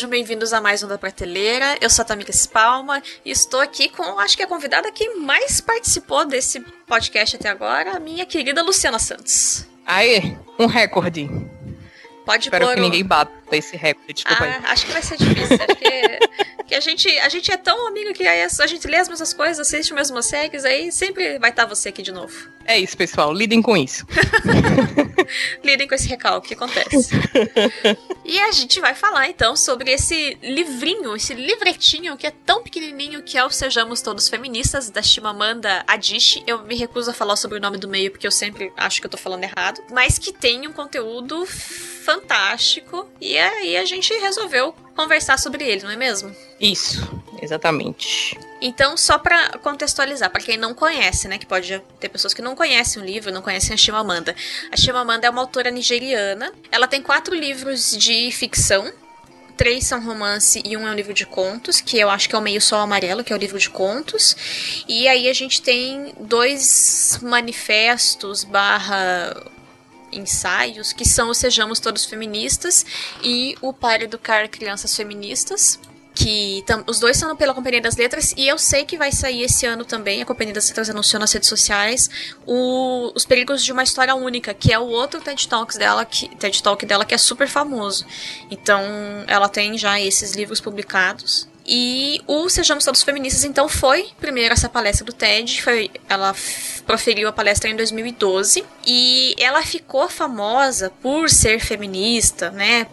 sejam bem-vindos a mais um da Prateleira. Eu sou a Tamika Spalma e estou aqui com, acho que a convidada que mais participou desse podcast até agora, a minha querida Luciana Santos. Aê, um recorde. Pode Espero pôr que o- ninguém bata esse recorde, desculpa aí. Ah, acho que vai ser difícil. acho que, que a, gente, a gente é tão amigo que aí a gente lê as mesmas coisas, assiste as mesmas séries, aí sempre vai estar você aqui de novo. É isso, pessoal, lidem com isso. Lidem com esse recalque que acontece. e a gente vai falar então sobre esse livrinho, esse livretinho que é tão pequenininho que é o Sejamos Todos Feministas, da Chimamanda Adichie. Eu me recuso a falar sobre o nome do meio porque eu sempre acho que eu tô falando errado, mas que tem um conteúdo fantástico e aí a gente resolveu conversar sobre ele, não é mesmo? Isso, exatamente. Então, só pra contextualizar, pra quem não conhece, né, que pode ter pessoas que não conhecem o livro, não conhecem a Chimamanda. A Chimamanda é uma autora nigeriana. Ela tem quatro livros de ficção. Três são romance e um é um livro de contos, que eu acho que é o Meio Sol Amarelo, que é o livro de contos. E aí a gente tem dois manifestos barra ensaios, que são o Sejamos Todos Feministas e o Para Educar Crianças Feministas que os dois são pela Companhia das Letras e eu sei que vai sair esse ano também, a Companhia das Letras anunciou nas redes sociais o- Os Perigos de uma História Única, que é o outro TED Talks dela, que, TED Talk dela que é super famoso. Então, ela tem já esses livros publicados. E o Sejamos Todos Feministas, então, foi primeiro essa palestra do TED. Foi, ela proferiu a palestra em 2012. E ela ficou famosa por ser feminista, né?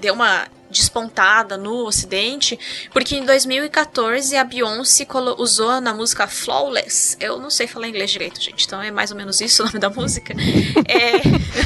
Deu uma despontada no ocidente, porque em 2014 a Beyoncé usou na música Flawless. Eu não sei falar inglês direito, gente, então é mais ou menos isso o nome da música. É,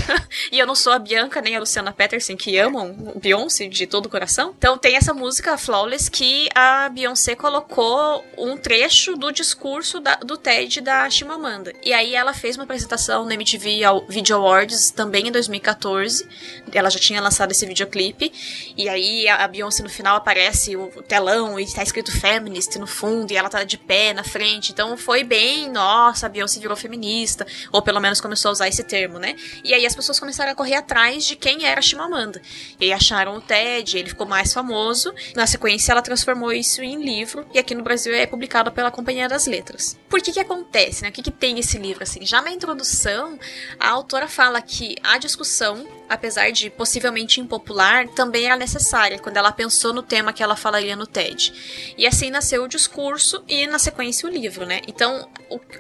e eu não sou a Bianca nem a Luciana Peterson que amam Beyoncé de todo o coração. Então tem essa música Flawless que a Beyoncé colocou um trecho do discurso da- do TED da Chimamanda. E aí ela fez uma apresentação no MTV Video Awards também em 2014. Ela já tinha lançado esse videoclipe. E aí a Beyoncé no final aparece o o telão e tá escrito feminist no fundo e ela tá de pé na frente. Então foi bem, nossa, a Beyoncé virou feminista. Ou pelo menos começou a usar esse termo, né? E aí as pessoas começaram a correr atrás de quem era a Chimamanda. E aí acharam o TED, ele ficou mais famoso. Na sequência ela transformou isso em livro. E aqui no Brasil é publicado pela Companhia das Letras. Por que que acontece, né? O que que tem esse livro, assim? Já na introdução, a autora fala que a discussão apesar de possivelmente impopular, também era necessária quando ela pensou no tema que ela falaria no TED. E assim nasceu o discurso e na sequência o livro, né? Então,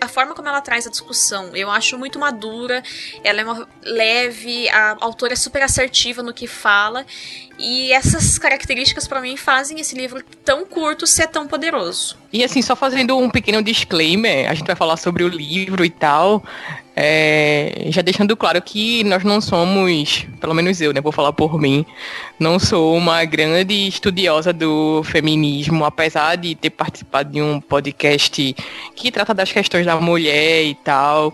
a forma como ela traz a discussão, eu acho muito madura, ela é leve, a autora é super assertiva no que fala, e essas características pra mim fazem esse livro tão curto ser tão poderoso. E assim, só fazendo um pequeno disclaimer, a gente vai falar sobre o livro e tal. é, já deixando claro que nós não somos, pelo menos eu, né? Vou falar por mim, não sou uma grande estudiosa do feminismo, apesar de ter participado de um podcast que trata das questões da mulher e tal.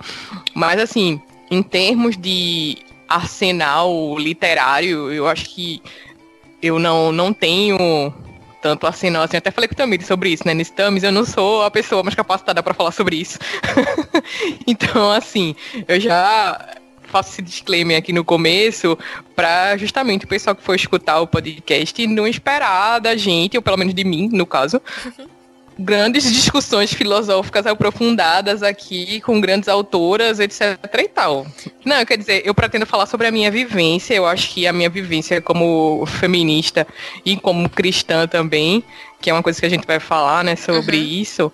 Mas assim, em termos de arsenal literário, eu acho que eu não, não tenho tanto assim, não. Assim, até falei com o Tamir sobre isso, né? Nesse Tamis, eu não sou a pessoa mais capacitada para falar sobre isso. então, assim, eu já faço esse disclaimer aqui no começo para justamente o pessoal que for escutar o podcast não esperar da gente, ou pelo menos de mim, no caso, grandes discussões filosóficas aprofundadas aqui com grandes autoras, etc e tal. Não, quer dizer, eu pretendo falar sobre a minha vivência, eu acho que a minha vivência como feminista e como cristã também, que é uma coisa que a gente vai falar, né, sobre Uhum. isso,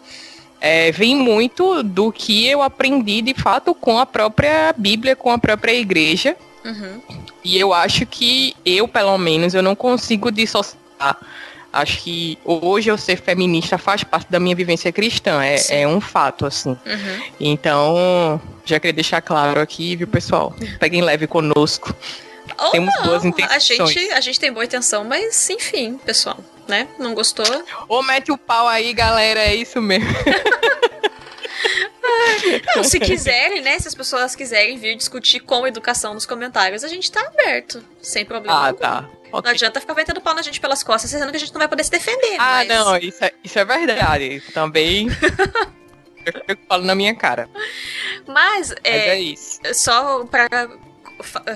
é, vem muito do que eu aprendi de fato com a própria Bíblia, com a própria igreja, Uhum. e eu acho que eu, pelo menos, eu não consigo dissociar. Acho que hoje eu ser feminista faz parte da minha vivência cristã. É, é um fato, assim. Uhum. Então, já queria deixar claro aqui, viu, pessoal? Peguem leve conosco. Ou Temos não, boas a intenções. gente, a gente tem boa intenção, mas enfim, pessoal, né? Não gostou? Ô, mete o pau aí, galera, é isso mesmo. Não, se quiserem, né? Se as pessoas quiserem vir discutir com educação nos comentários, a gente tá aberto, sem problema. Ah, algum. tá. Não Ok. adianta ficar metendo pau na gente pelas costas, sendo que a gente não vai poder se defender. Ah, mas... não, isso é, isso é verdade. Também. eu falando na minha cara. Mas, Mas é, é isso. só pra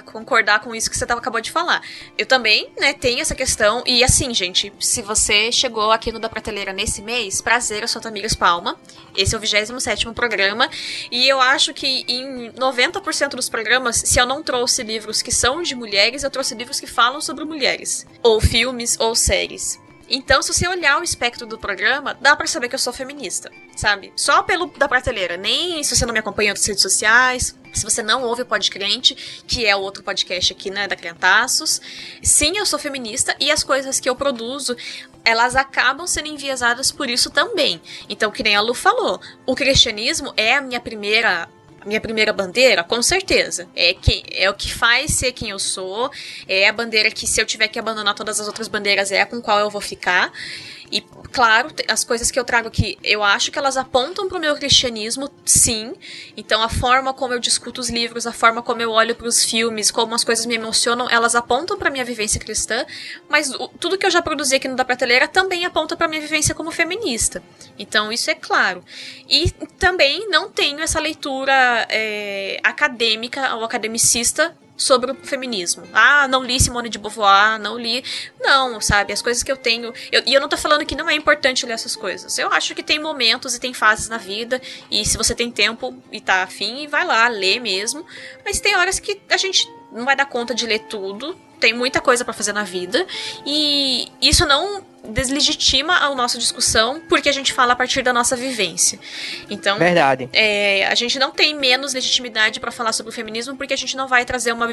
concordar com isso que você acabou de falar. Eu também, né, tenho essa questão. E assim, gente, se você chegou aqui no Da Prateleira nesse mês, prazer, eu sou a Tamires Palma. Esse é o 27 programa. E eu acho que em 90% dos programas, se eu não trouxe livros que são de mulheres, eu trouxe livros que falam sobre mulheres. Ou filmes, ou séries. Então, se você olhar o espectro do programa, dá para saber que eu sou feminista, sabe? Só pelo da prateleira, nem se você não me acompanha nas redes sociais, se você não ouve o Podcrente, que é o outro podcast aqui, né, da Crentaços. Sim, eu sou feminista e as coisas que eu produzo, elas acabam sendo enviesadas por isso também. Então, que nem a Lu falou, o cristianismo é a minha primeira minha primeira bandeira, com certeza. É, que, é o que faz ser quem eu sou. É a bandeira que, se eu tiver que abandonar todas as outras bandeiras, é com qual eu vou ficar. E, claro, as coisas que eu trago aqui, eu acho que elas apontam para o meu cristianismo, sim. Então, a forma como eu discuto os livros, a forma como eu olho para os filmes, como as coisas me emocionam, elas apontam para minha vivência cristã. Mas o, tudo que eu já produzi aqui no Da Prateleira também aponta para minha vivência como feminista. Então, isso é claro. E também não tenho essa leitura é, acadêmica ou academicista sobre o feminismo. Ah, não li Simone de Beauvoir, não li. Não, sabe? As coisas que eu tenho. Eu, e eu não tô falando que não é importante ler essas coisas. Eu acho que tem momentos e tem fases na vida. E se você tem tempo e tá afim, vai lá, lê mesmo. Mas tem horas que a gente não vai dar conta de ler tudo. Tem muita coisa para fazer na vida. E isso não deslegitima a nossa discussão porque a gente fala a partir da nossa vivência. Então, verdade. É, a gente não tem menos legitimidade para falar sobre o feminismo porque a gente não vai trazer uma,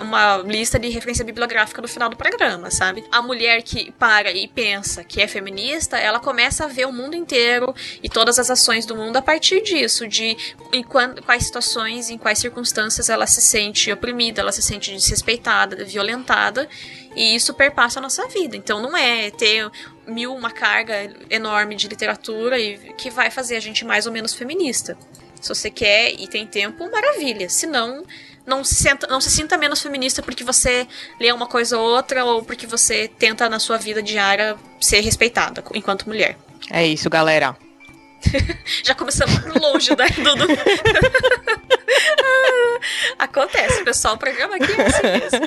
uma lista de referência bibliográfica no final do programa, sabe? A mulher que para e pensa que é feminista, ela começa a ver o mundo inteiro e todas as ações do mundo a partir disso, de em quais situações, em quais circunstâncias ela se sente oprimida, ela se sente desrespeitada, violentada e isso perpassa a nossa vida. Então não é ter mil uma carga enorme de literatura e que vai fazer a gente mais ou menos feminista. Se você quer e tem tempo, maravilha. Se não, não se, senta, não se sinta menos feminista porque você lê uma coisa ou outra ou porque você tenta na sua vida diária ser respeitada enquanto mulher. É isso, galera. Já começamos longe né, do. Acontece, pessoal. O programa aqui é assim.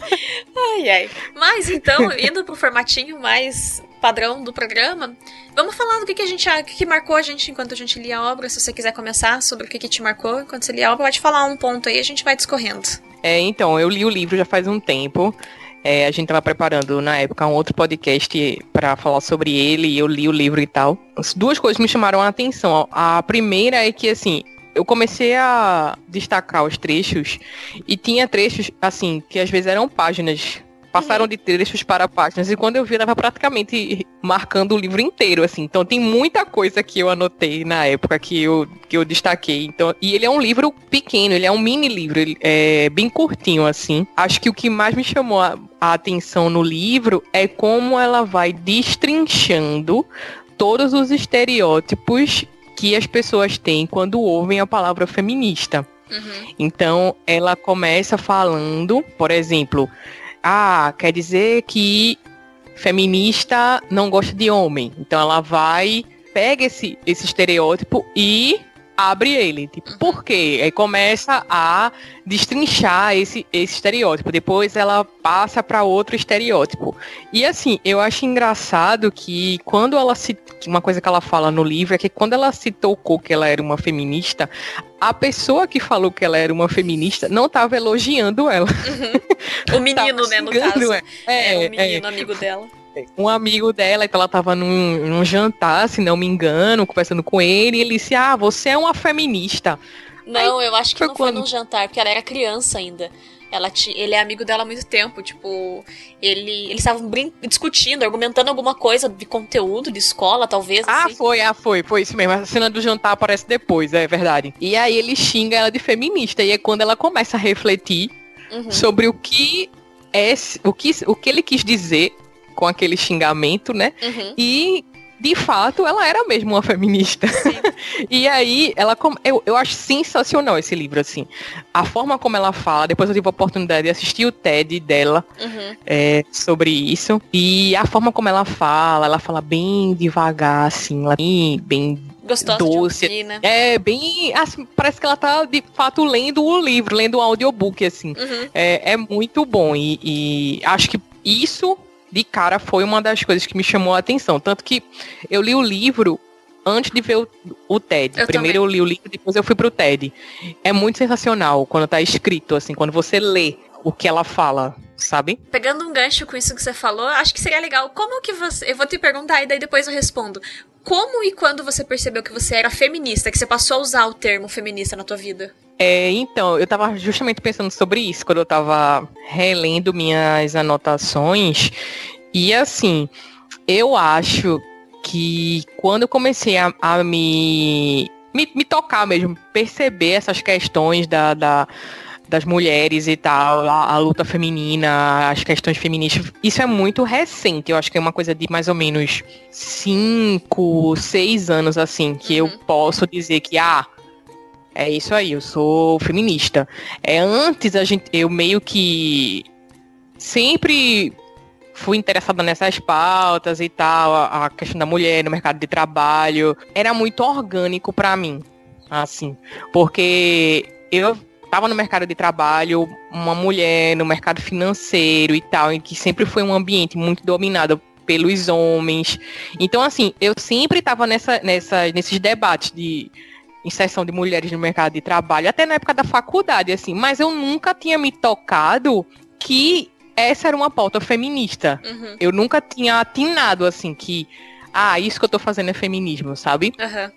Ai, ai. Mas então, indo pro formatinho mais padrão do programa, vamos falar do que, que a gente o que, que marcou a gente enquanto a gente lia a obra. Se você quiser começar sobre o que, que te marcou enquanto você lia a obra, pode falar um ponto aí e a gente vai discorrendo. É, então, eu li o livro já faz um tempo. É, a gente estava preparando na época um outro podcast para falar sobre ele e eu li o livro e tal. As duas coisas me chamaram a atenção. A primeira é que assim, eu comecei a destacar os trechos e tinha trechos assim que às vezes eram páginas passaram de trechos para páginas e quando eu vi eu tava praticamente marcando o livro inteiro assim. Então tem muita coisa que eu anotei na época que eu, que eu destaquei. Então e ele é um livro pequeno ele é um mini livro ele é bem curtinho assim. Acho que o que mais me chamou a, a atenção no livro é como ela vai destrinchando todos os estereótipos que as pessoas têm quando ouvem a palavra feminista. Uhum. Então, ela começa falando, por exemplo, ah, quer dizer que feminista não gosta de homem. Então ela vai, pega esse, esse estereótipo e abre ele. Tipo, por quê? Aí começa a destrinchar esse, esse estereótipo. Depois ela passa para outro estereótipo. E assim, eu acho engraçado que quando ela se. Uma coisa que ela fala no livro é que quando ela se tocou que ela era uma feminista, a pessoa que falou que ela era uma feminista não estava elogiando ela. Uhum. O menino, né, no caso. É, é, é o menino é. amigo dela um amigo dela, então ela tava num, num, jantar, se não me engano, conversando com ele, e ele disse, ah, você é uma feminista. Não, Aí, eu acho que foi não quando... foi num jantar, porque ela era criança ainda. Ela t... Ele é amigo dela há muito tempo, tipo, ele... eles estavam discutindo, argumentando alguma coisa de conteúdo, de escola, talvez. Ah, assim. foi, ah, foi, foi isso mesmo. A cena do jantar aparece depois, é verdade. E aí ele xinga ela de feminista, e é quando ela começa a refletir uhum. sobre o que é o que, o que ele quis dizer com aquele xingamento, né? Uhum. E de fato, ela era mesmo uma feminista. e aí, ela eu, eu acho sensacional esse livro, assim. A forma como ela fala, depois eu tive a oportunidade de assistir o TED dela uhum. é, sobre isso. E a forma como ela fala, ela fala bem devagar, assim, bem, bem Gostosa doce. É bem. Assim, parece que ela tá de fato lendo o livro, lendo o audiobook, assim. Uhum. É, é muito bom. E, e acho que isso, de cara, foi uma das coisas que me chamou a atenção. Tanto que eu li o livro antes de ver o, o TED. Eu Primeiro também. eu li o livro, depois eu fui pro TED. É muito sensacional quando tá escrito, assim, quando você lê o que ela fala, sabe? Pegando um gancho com isso que você falou, acho que seria legal. Como que você. Eu vou te perguntar e daí depois eu respondo. Como e quando você percebeu que você era feminista, que você passou a usar o termo feminista na tua vida? É, então, eu tava justamente pensando sobre isso quando eu tava relendo minhas anotações. E assim, eu acho que quando eu comecei a, a me, me, me tocar mesmo, perceber essas questões da, da- das mulheres e tal, a, a luta feminina, as questões feministas, isso é muito recente. Eu acho que é uma coisa de mais ou menos cinco, seis anos, assim, que eu Uhum. posso dizer que, ah, é isso aí, eu sou feminista. É antes a gente, eu meio que sempre fui interessada nessas pautas e tal, a, a questão da mulher no mercado de trabalho, era muito orgânico pra mim, assim, porque eu tava no mercado de trabalho, uma mulher no mercado financeiro e tal, em que sempre foi um ambiente muito dominado pelos homens. Então, assim, eu sempre tava nessa, nessa, nesses debates de inserção de mulheres no mercado de trabalho, até na época da faculdade, assim, mas eu nunca tinha me tocado que essa era uma pauta feminista. Uhum. Eu nunca tinha atinado, assim, que, ah, isso que eu tô fazendo é feminismo, sabe? Aham.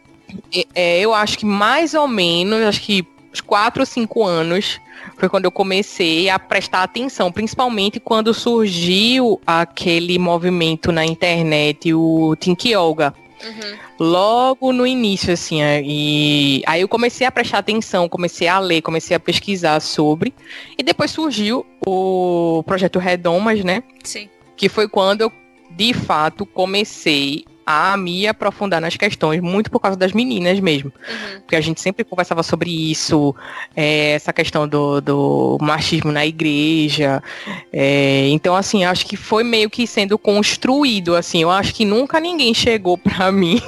E- é, eu acho que mais ou menos, acho que uns 4 ou 5 anos foi quando eu comecei a prestar atenção, principalmente quando surgiu aquele movimento na internet, o Think Yoga. Uhum. Logo no início, assim, é, e aí eu comecei a prestar atenção, comecei a ler, comecei a pesquisar sobre, e depois surgiu o projeto Redomas, né? Sim. que foi quando eu, de fato, comecei a me aprofundar nas questões, muito por causa das meninas mesmo. Uhum. Porque a gente sempre conversava sobre isso, é, essa questão do, do machismo na igreja. é, então, assim, acho que foi meio que sendo construído, assim. Eu acho que nunca ninguém chegou pra mim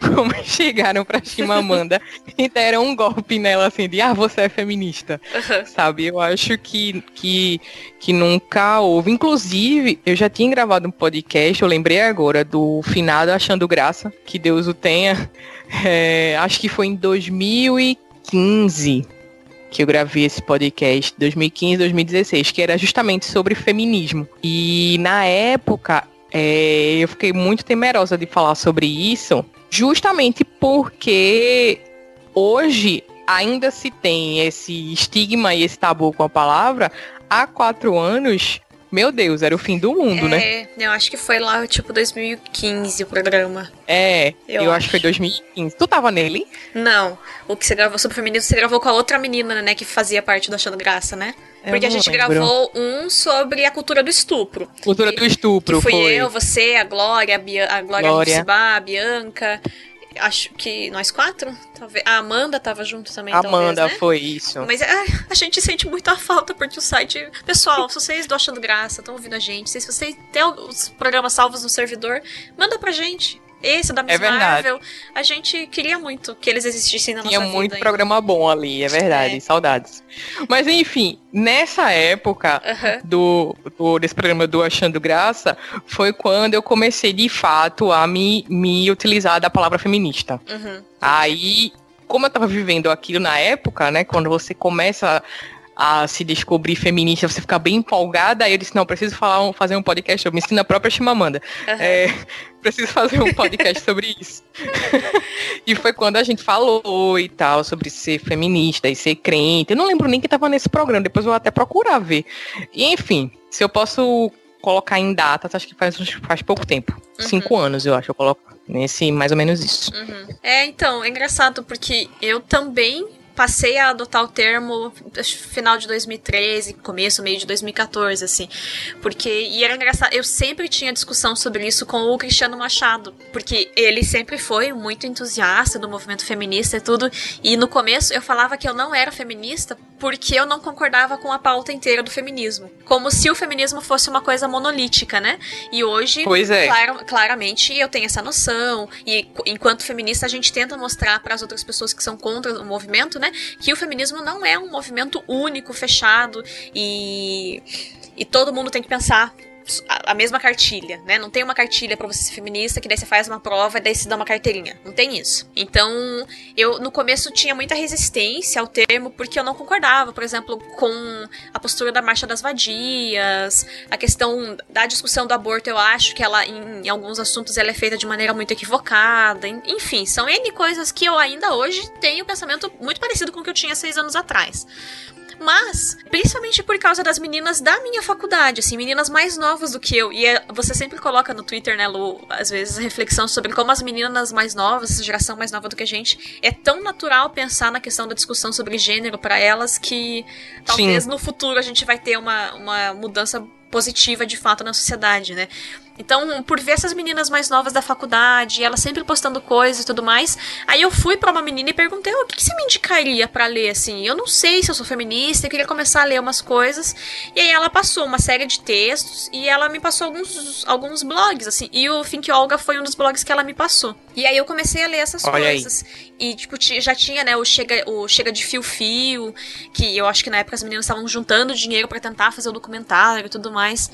como chegaram pra Chimamanda e deram um golpe nela, assim, de, ah, você é feminista Aham. sabe? Eu acho que, que, que nunca houve. Inclusive, eu já tinha gravado um podcast, eu lembrei agora, do finado Achando Graça, que Deus o tenha. É, acho que foi em 2015 que eu gravei esse podcast, 2015, 2016, que era justamente sobre feminismo. E na época, é, eu fiquei muito temerosa de falar sobre isso, justamente porque hoje ainda se tem esse estigma e esse tabu com a palavra, há quatro anos, meu Deus, era o fim do mundo, né? É, eu acho que foi lá, tipo, 2015 o programa. É, Eu eu, acho. que foi 2015. Tu tava nele? Não, o que você gravou sobre feminismo, você gravou com a outra menina, né, que fazia parte do Achando Graça, né? Eu Porque a gente lembro. gravou um sobre a cultura do estupro. Cultura do estupro, Que foi, foi. eu, você, a Glória, a, Bia, a Glória Glória. Rucibá, a Bianca. Acho que nós quatro? Talvez. A Amanda tava junto também, Amanda, talvez, né? foi isso. Mas ai, a gente sente muito a falta porque o site. Pessoal, se vocês estão achando graça, estão ouvindo a gente, se vocês têm os programas salvos no servidor, manda pra gente. Esse da Miss É verdade. Marvel, a gente queria muito que eles existissem na Tinha nossa muito vida. programa bom ali, é verdade, É. saudades. Mas enfim, nessa época Aham. do, do- desse programa do Achando Graça, foi quando eu comecei de fato a me, me utilizar da palavra feminista. Uhum. Aí, como eu tava vivendo aquilo na época, né? Quando você começa a se descobrir feminista, você fica bem empolgada, aí eu disse, não, preciso falar um- fazer um podcast, eu me ensino a própria Chimamanda. Aham. É, preciso fazer um podcast sobre isso. e foi quando a gente falou e tal, sobre ser feminista e ser crente. Eu não lembro nem que tava nesse programa, depois eu vou até procurar ver. E, enfim, se eu posso colocar em datas, acho que faz, faz pouco tempo. Uhum. Cinco anos, eu acho, eu coloco nesse mais ou menos isso. Uhum. É, então, é engraçado porque eu também passei a adotar o termo final de 2013, começo, meio de 2014, assim. Porque, e era engraçado, eu sempre tinha discussão sobre isso com o Cristiano Machado, porque ele sempre foi muito entusiasta do movimento feminista e tudo, e no começo eu falava que eu não era feminista porque eu não concordava com a pauta inteira do feminismo. Como se o feminismo fosse uma coisa monolítica, né? E hoje, é. Clar, claramente, eu tenho essa noção, e enquanto feminista a gente tenta mostrar para as outras pessoas que são contra o movimento, né, que o feminismo não é um movimento único, fechado e e todo mundo tem que pensar a, mesma cartilha, né? Não tem uma cartilha para você ser feminista que daí você faz uma prova e daí você dá uma carteirinha. Não tem isso. Então, eu no começo tinha muita resistência ao termo porque eu não concordava, por exemplo, com a postura da marcha das vadias, a questão da discussão do aborto, eu acho que ela em, em alguns assuntos ela é feita de maneira muito equivocada. Enfim, são N coisas que eu ainda hoje tenho um pensamento muito parecido com o que eu tinha seis anos atrás. Mas, principalmente por causa das meninas da minha faculdade, assim, meninas mais novas do que eu. E é, você sempre coloca no Twitter, né, Lu, às vezes, reflexão sobre como as meninas mais novas, essa geração mais nova do que a gente, é tão natural pensar na questão da discussão sobre gênero para elas que talvez Sim. no futuro a gente vai ter uma, uma mudança positiva de fato na sociedade, né? Então, por ver essas meninas mais novas da faculdade, ela sempre postando coisas e tudo mais, aí eu fui para uma menina e perguntei: oh, o que, que você me indicaria para ler assim? Eu não sei se eu sou feminista, eu queria começar a ler umas coisas. E aí ela passou uma série de textos e ela me passou alguns, alguns blogs, assim. E o Think Olga foi um dos blogs que ela me passou. E aí eu comecei a ler essas Olha coisas. Aí. E, tipo, já tinha, né, o Chega, o Chega de Fio Fio, que eu acho que na época as meninas estavam juntando dinheiro para tentar fazer o documentário e tudo mais.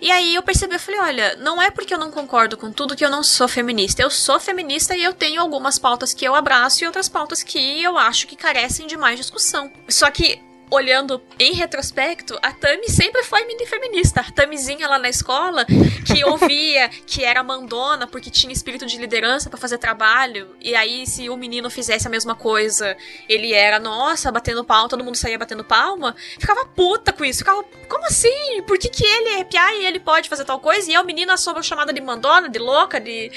E aí eu percebi, eu falei, olha, não é porque eu não concordo com tudo que eu não sou feminista. Eu sou feminista e eu tenho algumas pautas que eu abraço e outras pautas que eu acho que carecem de mais discussão. Só que olhando em retrospecto, a Tami sempre foi mini feminista. A Tamizinha lá na escola, que ouvia que era mandona porque tinha espírito de liderança para fazer trabalho, e aí se o menino fizesse a mesma coisa, ele era, nossa, batendo palma, todo mundo saía batendo palma, ficava puta com isso. Ficava, como assim? Por que, que ele é piá e ele pode fazer tal coisa? E a menina soube chamada de mandona, de louca, de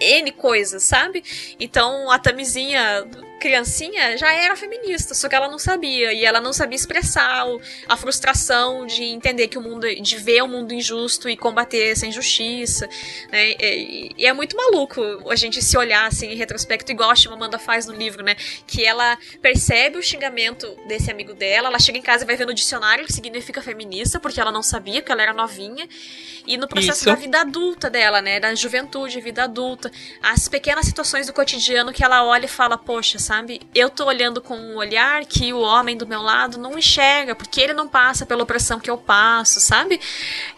N coisas, sabe? Então a Tamizinha criancinha já era feminista, só que ela não sabia. E ela não sabia expressar o, a frustração de entender que o mundo. de ver o mundo injusto e combater essa injustiça. Né? E, e, é muito maluco a gente se olhar assim em retrospecto, igual a Chimamanda faz no livro, né? Que ela percebe o xingamento desse amigo dela, ela chega em casa e vai ver no dicionário que significa feminista, porque ela não sabia, que ela era novinha. E no processo Isso. da vida adulta dela, né? Da juventude, vida adulta, as pequenas situações do cotidiano que ela olha e fala, poxa, sabe? Eu tô olhando com um olhar que o homem do meu lado não enxerga, porque ele não passa pela opressão que eu passo, sabe?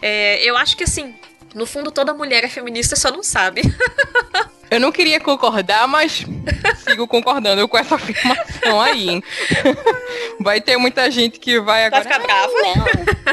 É, eu acho que assim, no fundo toda mulher é feminista só não sabe. Eu não queria concordar, mas sigo concordando com essa afirmação aí. Vai ter muita gente que vai agora. Vai ficar brava. Não.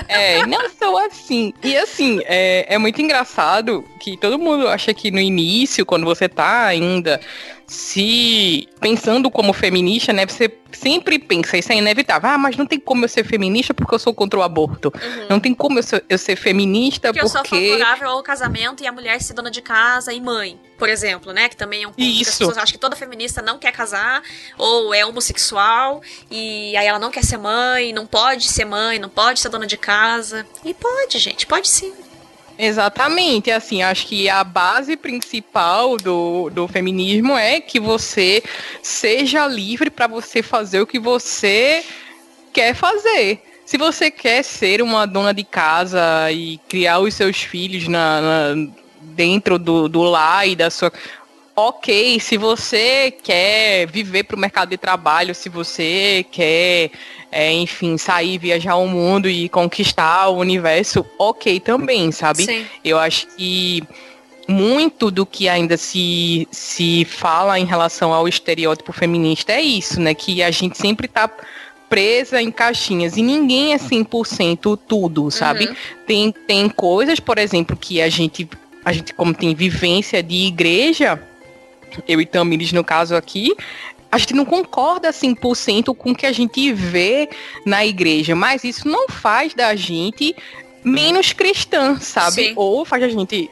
É, não sou assim. E assim, é, é muito engraçado que todo mundo acha que no início, quando você tá ainda se pensando como feminista, né, você sempre pensa, isso é inevitável. Ah, mas não tem como eu ser feminista porque eu sou contra o aborto. Uhum. Não tem como eu ser, eu ser feminista porque... Porque eu sou favorável ao casamento e a mulher ser dona de casa e mãe, por exemplo, né? Que também é um ponto isso. que as pessoas acham que toda feminista não quer casar ou é homossexual e aí ela não quer ser mãe, não pode ser mãe, não pode ser dona de casa. E pode, gente, pode sim. Exatamente, assim, acho que a base principal do, do feminismo é que você seja livre para você fazer o que você quer fazer. Se você quer ser uma dona de casa e criar os seus filhos na, na dentro do, do lar e da sua ok, se você quer viver para o mercado de trabalho, se você quer é, enfim, sair, viajar o mundo e conquistar o universo, ok também, sabe? Sim. Eu acho que muito do que ainda se, se fala em relação ao estereótipo feminista é isso, né? Que a gente sempre tá presa em caixinhas e ninguém é 100% tudo, sabe? Uhum. Tem, tem coisas, por exemplo, que a gente, a gente como tem vivência de igreja, eu e Tamires no caso aqui, a gente não concorda 100% com o que a gente vê na igreja, mas isso não faz da gente menos cristã, sabe? Sim. Ou faz a gente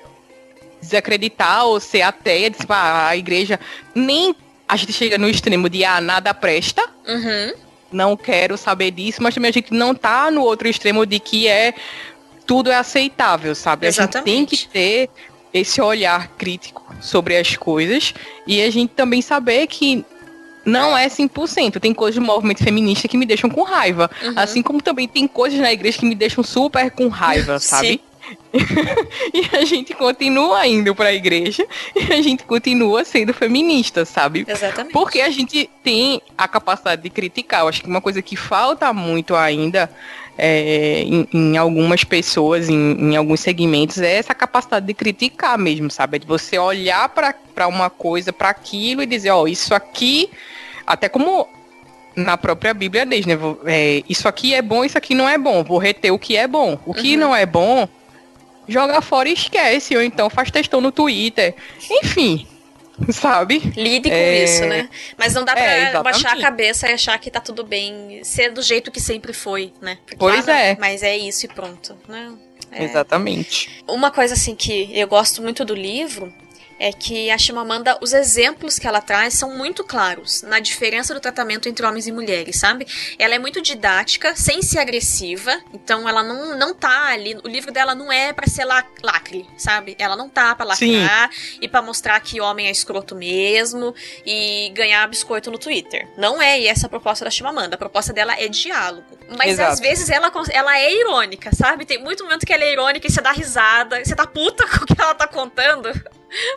desacreditar ou ser ateia, de, tipo, ah, a igreja nem a gente chega no extremo de ah, nada presta. Uhum. não quero saber disso, mas também a gente não tá no outro extremo de que é tudo é aceitável, sabe? Exatamente. A gente tem que ter esse olhar crítico sobre as coisas e a gente também saber que não é 100%. Tem coisas do movimento feminista que me deixam com raiva. Uhum. Assim como também tem coisas na igreja que me deixam super com raiva, sabe? e a gente continua indo para a igreja e a gente continua sendo feminista, sabe? Exatamente. Porque a gente tem a capacidade de criticar. Eu acho que uma coisa que falta muito ainda é, em, em, algumas pessoas, em, em, alguns segmentos, é essa capacidade de criticar mesmo, sabe? De você olhar para uma coisa, para aquilo e dizer, ó, oh, isso aqui, até como na própria Bíblia diz, né? É, isso aqui é bom, isso aqui não é bom. Vou reter o que é bom. O que uhum. não é bom, joga fora e esquece. Ou então faz textão no Twitter. Enfim, sabe? Lide com é... isso, né? Mas não dá pra é, baixar a cabeça e achar que tá tudo bem, ser do jeito que sempre foi, né? Porque, pois ah, é. Mas é isso e pronto, né? É. Exatamente. Uma coisa assim que eu gosto muito do livro é que a Chimamanda, os exemplos que ela traz são muito claros na diferença do tratamento entre homens e mulheres, sabe? Ela é muito didática, sem ser agressiva, então ela não, não tá ali, o livro dela não é para ser lacre, sabe? Ela não tá pra lacrar Sim. e para mostrar que homem é escroto mesmo e ganhar biscoito no Twitter. Não é essa a proposta da Chimamanda, a proposta dela é diálogo. Mas Exato. às vezes ela, ela é irônica, sabe? Tem muito momento que ela é irônica e você dá risada, você tá puta com o que ela tá contando.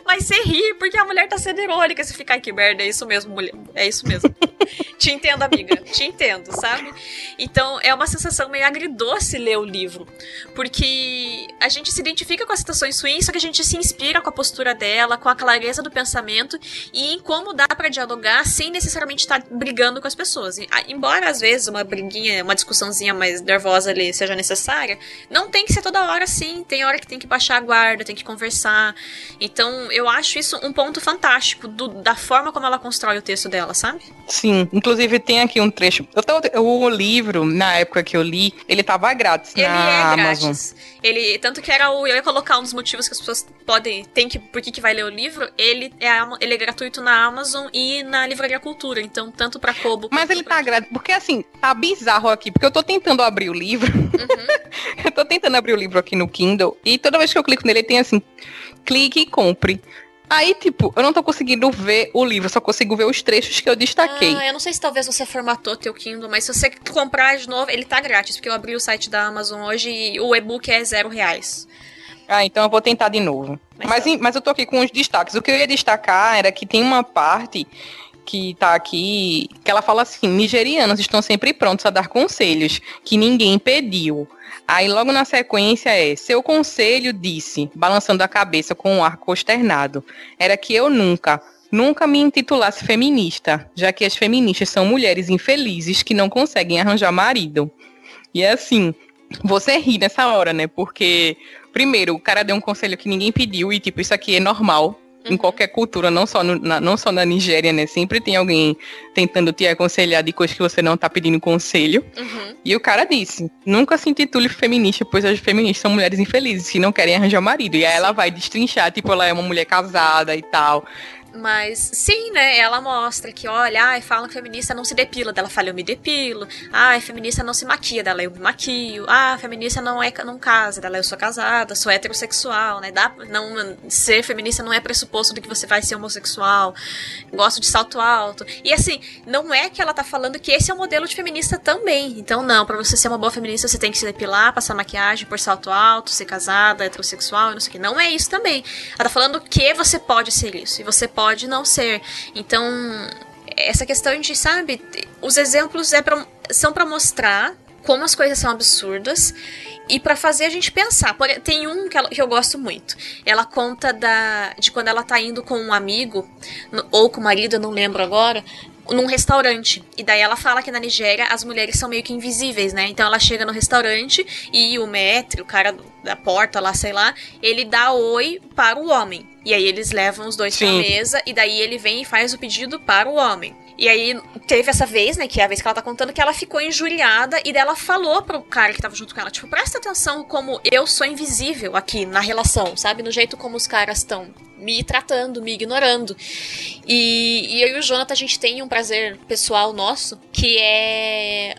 Mas você ri porque a mulher tá sendo irônica. Você fica, ai que merda, é isso mesmo, mulher. É isso mesmo. te entendo, amiga. Te entendo, sabe? Então é uma sensação meio agridoce ler o livro. Porque a gente se identifica com as situações ruins, só que a gente se inspira com a postura dela, com a clareza do pensamento e em como dá para dialogar sem necessariamente estar brigando com as pessoas. Embora às vezes uma briguinha, uma discussãozinha mais nervosa ali seja necessária, não tem que ser toda hora assim. Tem hora que tem que baixar a guarda, tem que conversar. Então então, eu acho isso um ponto fantástico do, da forma como ela constrói o texto dela, sabe? Sim, inclusive tem aqui um trecho. Eu, o livro, na época que eu li, ele tava grátis ele na é Amazon. Grátis. Ele, tanto que era o. Eu ia colocar um dos motivos que as pessoas podem. Tem que. Por que, que vai ler o livro? Ele é, ele é gratuito na Amazon e na Livraria Cultura. Então, tanto pra Kobo. Mas ele tá grátis. Porque assim, tá bizarro aqui. Porque eu tô tentando abrir o livro. Uhum. eu tô tentando abrir o livro aqui no Kindle. E toda vez que eu clico nele, tem assim clique e compre. Aí, tipo, eu não tô conseguindo ver o livro, só consigo ver os trechos que eu destaquei. Ah, eu não sei se talvez você formatou teu Kindle, mas se você comprar de novo, ele tá grátis, porque eu abri o site da Amazon hoje e o e-book é zero reais. Ah, então eu vou tentar de novo. Mas, mas, mas eu tô aqui com os destaques. O que eu ia destacar era que tem uma parte que tá aqui, que ela fala assim: nigerianos estão sempre prontos a dar conselhos que ninguém pediu. Aí logo na sequência é: seu conselho disse, balançando a cabeça com um ar consternado, era que eu nunca, nunca me intitulasse feminista, já que as feministas são mulheres infelizes que não conseguem arranjar marido. E é assim, você ri nessa hora, né? Porque, primeiro, o cara deu um conselho que ninguém pediu e, tipo, isso aqui é normal em qualquer cultura, não só, no, na, não só na Nigéria, né? Sempre tem alguém tentando te aconselhar de coisas que você não tá pedindo conselho. Uhum. E o cara disse: nunca se intitule feminista, pois as feministas são mulheres infelizes que não querem arranjar marido. E aí ela vai destrinchar, tipo, ela é uma mulher casada e tal. Mas sim, né? Ela mostra que, olha, ai, falam que feminista não se depila. Dela fala, eu me depilo. Ai, feminista não se maquia. Dela, eu me maquio. Ah, feminista não é não casa. Dela, eu sou casada, sou heterossexual, né? Dá, não, ser feminista não é pressuposto de que você vai ser homossexual. Gosto de salto alto. E assim, não é que ela tá falando que esse é o modelo de feminista também. Então, não, para você ser uma boa feminista, você tem que se depilar, passar maquiagem, por salto alto, ser casada, heterossexual, não sei o que. Não é isso também. Ela tá falando que você pode ser isso. E você pode não ser. Então, essa questão de, sabe, os exemplos é pra, são para mostrar como as coisas são absurdas e para fazer a gente pensar. Tem um que, ela, que, eu gosto muito. Ela conta da, de quando ela tá indo com um amigo, ou com o marido, eu não lembro agora, num restaurante. E daí ela fala que na Nigéria as mulheres são meio que invisíveis, né? Então ela chega no restaurante e o maître, o cara da porta lá, sei lá, ele dá oi para o homem. E aí eles levam os dois Sim. pra mesa e daí ele vem e faz o pedido para o homem. E aí teve essa vez, né, que é a vez que ela tá contando, que ela ficou injuriada e dela falou pro cara que tava junto com ela, tipo, presta atenção como eu sou invisível aqui na relação, sabe? No jeito como os caras estão me tratando, me ignorando. E, e eu e o Jonathan, a gente tem um prazer pessoal nosso, que é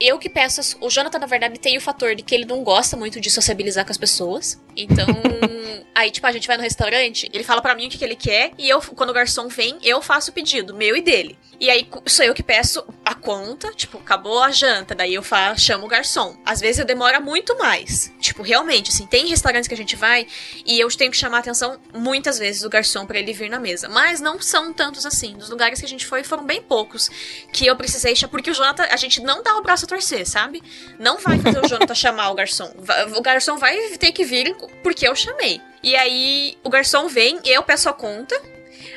eu que peço. O Jonathan, na verdade, tem o fator de que ele não gosta muito de sociabilizar com as pessoas. Então, aí, tipo, a gente vai no restaurante, ele fala para mim o que, que ele quer, e eu, quando o garçom vem, eu faço o pedido, meu e dele. E aí sou eu que peço a conta, tipo, acabou a janta, daí eu faço, chamo o garçom. Às vezes eu demora muito mais. Tipo, realmente, assim, tem restaurantes que a gente vai e eu tenho que chamar a atenção muitas vezes do garçom para ele vir na mesa. Mas não são tantos assim. Dos lugares que a gente foi foram bem poucos que eu precisei chamar. Porque o Jonathan, a gente não dá o braço a torcer, sabe? Não vai fazer o Jonathan chamar o garçom. O garçom vai ter que vir porque eu chamei. E aí o garçom vem, eu peço a conta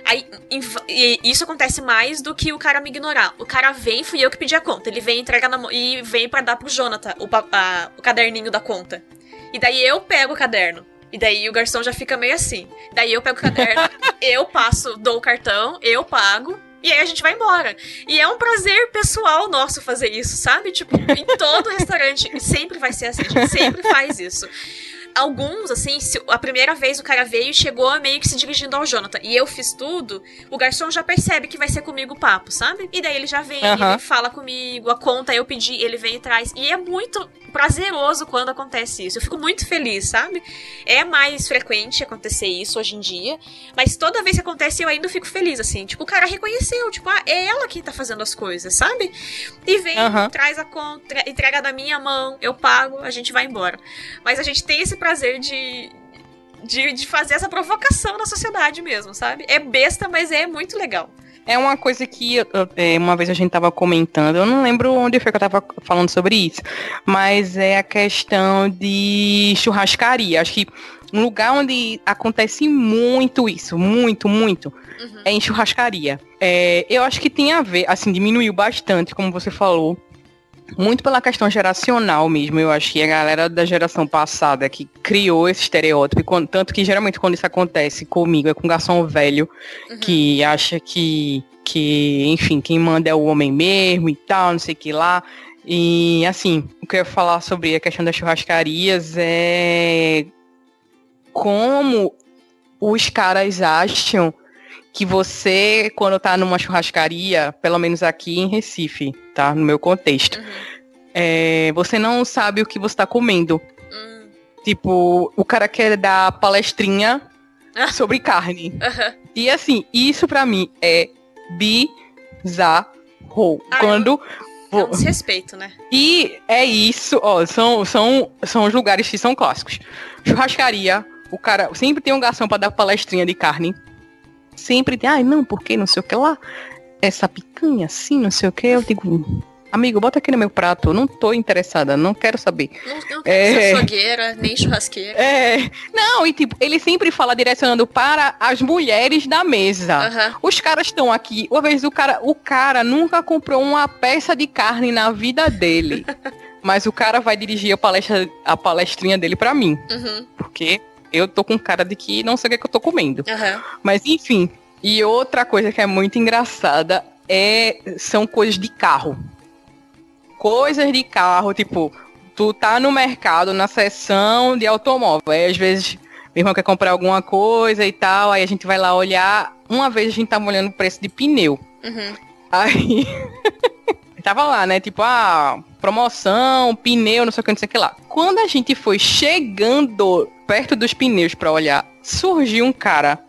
Aí, isso acontece mais do que o cara me ignorar. O cara vem, fui eu que pedi a conta. Ele vem entrega na, e vem para dar pro Jonathan o, a, o caderninho da conta. E daí eu pego o caderno. E daí o garçom já fica meio assim. Daí eu pego o caderno, eu passo, dou o cartão, eu pago. E aí a gente vai embora. E é um prazer pessoal nosso fazer isso, sabe? Tipo, em todo restaurante. Sempre vai ser assim. A gente sempre faz isso alguns, assim, se a primeira vez o cara veio e chegou meio que se dirigindo ao Jonathan e eu fiz tudo, o garçom já percebe que vai ser comigo o papo, sabe? E daí ele já vem, uhum. ele fala comigo, a conta eu pedi, ele vem e traz. E é muito prazeroso quando acontece isso. Eu fico muito feliz, sabe? É mais frequente acontecer isso hoje em dia, mas toda vez que acontece eu ainda fico feliz, assim. Tipo, o cara reconheceu, tipo, ah, é ela quem tá fazendo as coisas, sabe? E vem, uhum. traz a conta, entrega da minha mão, eu pago, a gente vai embora. Mas a gente tem esse prazer de, de, de fazer essa provocação na sociedade mesmo, sabe? É besta, mas é muito legal. É uma coisa que é, uma vez a gente tava comentando, eu não lembro onde foi que eu tava falando sobre isso, mas é a questão de churrascaria. Acho que um lugar onde acontece muito isso, muito, muito, uhum. é em churrascaria. É, eu acho que tem a ver, assim, diminuiu bastante, como você falou, muito pela questão geracional mesmo. Eu acho que a galera da geração passada que criou esse estereótipo, quando, tanto que geralmente quando isso acontece comigo é com um garçom velho uhum. que acha que, que, enfim, quem manda é o homem mesmo e tal, não sei o que lá. E assim, o que eu ia falar sobre a questão das churrascarias é como os caras acham que você, quando tá numa churrascaria, pelo menos aqui em Recife, tá? No meu contexto, uhum. é, você não sabe o que você tá comendo. Uhum. Tipo, o cara quer dar palestrinha ah. sobre carne. Uhum. E assim, isso para mim é bizarro. Ah, quando. É um desrespeito, né? E é isso, ó, são, são, são os lugares que são clássicos. Churrascaria, o cara sempre tem um garçom para dar palestrinha de carne sempre tem, ai, não, porque não sei o que lá, essa picanha assim, não sei o que, eu digo, amigo, bota aqui no meu prato, eu não tô interessada, não quero saber. Não, não quero é... açougueira, nem churrasqueira. É, não, e tipo, ele sempre fala direcionando para as mulheres da mesa. Uhum. Os caras estão aqui, uma vez o cara, o cara nunca comprou uma peça de carne na vida dele. mas o cara vai dirigir a, palestra, a palestrinha dele para mim. Uhum. Porque eu tô com cara de que não sei o que, é que eu tô comendo. Uhum. Mas enfim. E outra coisa que é muito engraçada é são coisas de carro. Coisas de carro, tipo, tu tá no mercado, na seção de automóvel. Aí às vezes meu irmão quer comprar alguma coisa e tal, aí a gente vai lá olhar. Uma vez a gente tava olhando o preço de pneu. Uhum. Aí. tava lá, né? Tipo, ah, promoção, pneu, não sei o que, não sei o que lá. Quando a gente foi chegando perto dos pneus para olhar, surgiu um cara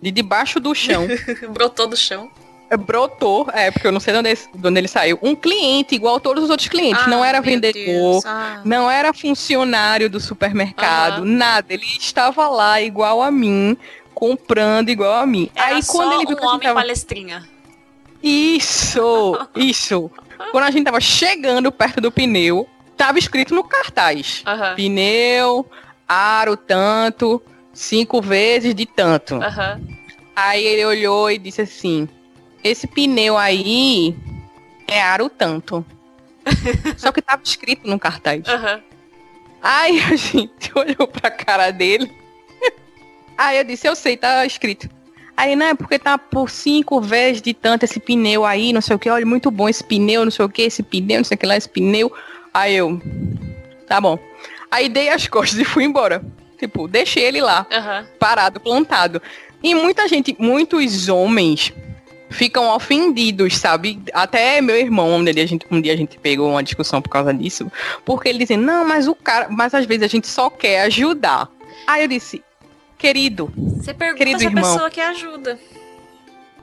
de debaixo do chão. Brotou do chão. É, brotou, é, porque eu não sei de onde, de onde ele saiu. Um cliente, igual a todos os outros clientes. Ah, não era vendedor, ah. não era funcionário do supermercado, nada. Ele estava lá igual a mim, comprando igual a mim. Era Aí quando ele viu um que homem tava... palestrinha. Isso, isso. quando a gente tava chegando perto do pneu, tava escrito no cartaz: pneu, aro tanto, cinco vezes de tanto. Uhum. Aí ele olhou e disse assim: Esse pneu aí é aro tanto. Só que tava escrito no cartaz. Uhum. Aí a gente olhou pra cara dele. Aí eu disse: Eu sei, tá escrito. Aí, não, é porque tá por cinco vezes de tanto esse pneu aí, não sei o que. Olha, muito bom esse pneu, não sei o que, esse pneu, não sei o que lá, esse pneu. Aí eu. Tá bom. Aí dei as costas e fui embora. Tipo, deixei ele lá, Aham. parado, plantado. E muita gente, muitos homens ficam ofendidos, sabe? Até meu irmão, um dia, a gente, um dia a gente pegou uma discussão por causa disso, porque ele dizia, não, mas o cara, mas às vezes a gente só quer ajudar. Aí eu disse, querido, Você pergunta Querido se a irmão. pessoa quer ajuda.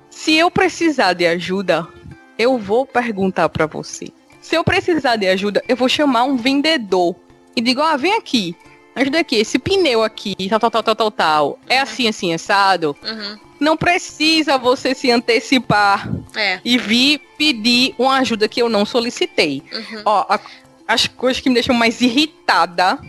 se eu precisar de ajuda, eu vou perguntar pra você. Se eu precisar de ajuda, eu vou chamar um vendedor e digo, ah, vem aqui, ajuda aqui, esse pneu aqui, tal, tal, tal, tal, tal, tal. É assim, assim, assado. Uhum. Não precisa você se antecipar É. e vir pedir uma ajuda que eu não solicitei. Uhum. Ó, a- as coisas que me deixam mais irritada.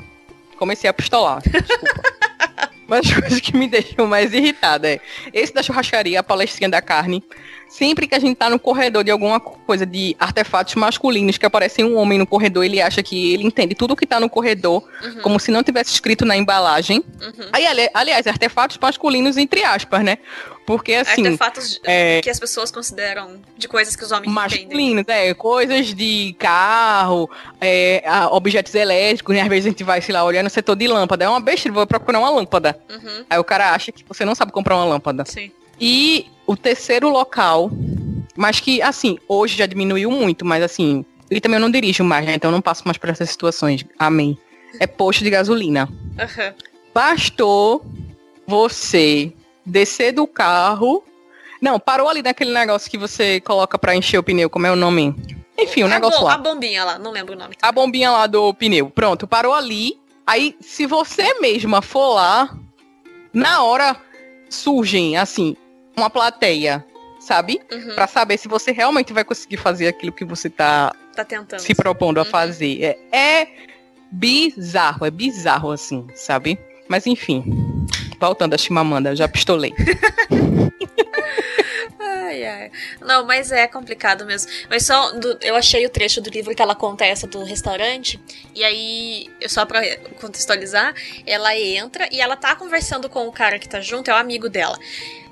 Comecei a pistolar, desculpa. Mas as coisas que me deixam mais irritada é esse da churrascaria, a palestrinha da carne. Sempre que a gente tá no corredor de alguma coisa de artefatos masculinos que aparecem um homem no corredor, ele acha que ele entende tudo que tá no corredor, Uhum. como se não tivesse escrito na embalagem. Uhum. Aí, ali- aliás, artefatos masculinos entre aspas, né? Porque assim. Artefatos é- que as pessoas consideram de coisas que os homens entendem. masculinos, é, coisas de carro, é, objetos elétricos, né? Às vezes a gente vai, sei lá, olhar no setor de lâmpada, é uma besteira, vou procurar uma lâmpada. Uhum. Aí o cara acha que você não sabe comprar uma lâmpada. Sim. E o terceiro local, mas que, assim, hoje já diminuiu muito, mas assim, e também eu não dirijo mais, né? Então eu não passo mais por essas situações, amém. É posto de gasolina. Aham. Bastou você descer do carro. Não, parou ali naquele negócio que você coloca pra encher o pneu, como é o nome? Enfim, o a, negócio bom- lá. a bombinha lá, não lembro o nome. A bombinha lá do pneu. Pronto, parou ali. Aí, se você mesma for lá, na hora surgem, assim, uma plateia, sabe? Uhum. Pra saber se você realmente vai conseguir fazer aquilo que você tá Tá tentando. se propondo a Uhum. fazer. É, é bizarro, é bizarro, assim, sabe? Mas enfim, voltando a Chimamanda, já pistolei. Ai, ai. Não, mas é complicado mesmo. Mas só, do- eu achei o trecho do livro que ela conta essa do restaurante. E aí, eu só pra contextualizar, ela entra e ela tá conversando com o cara que tá junto, é o amigo dela.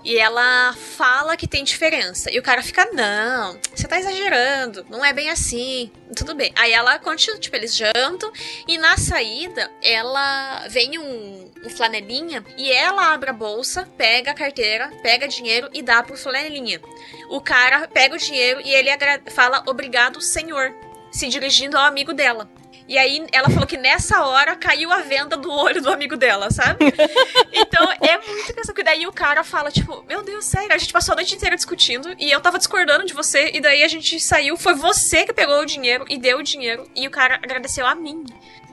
E ela fala que tem diferença. E o cara fica, não, você tá exagerando, não é bem assim. Tudo bem. Aí ela continua, tipo, eles jantam. E na saída, ela vem um, um flanelinha e ela abre a bolsa, pega a carteira, pega dinheiro e dá pro flanelinha. O cara pega o dinheiro e ele fala obrigado, senhor, se dirigindo ao amigo dela. E aí ela falou que nessa hora caiu a venda do olho do amigo dela, sabe? Então é muito engraçado. Porque daí o cara fala, tipo, meu Deus, sério, a gente passou a noite inteira discutindo e eu tava discordando de você, e daí a gente saiu, foi você que pegou o dinheiro e deu o dinheiro, e o cara agradeceu a mim.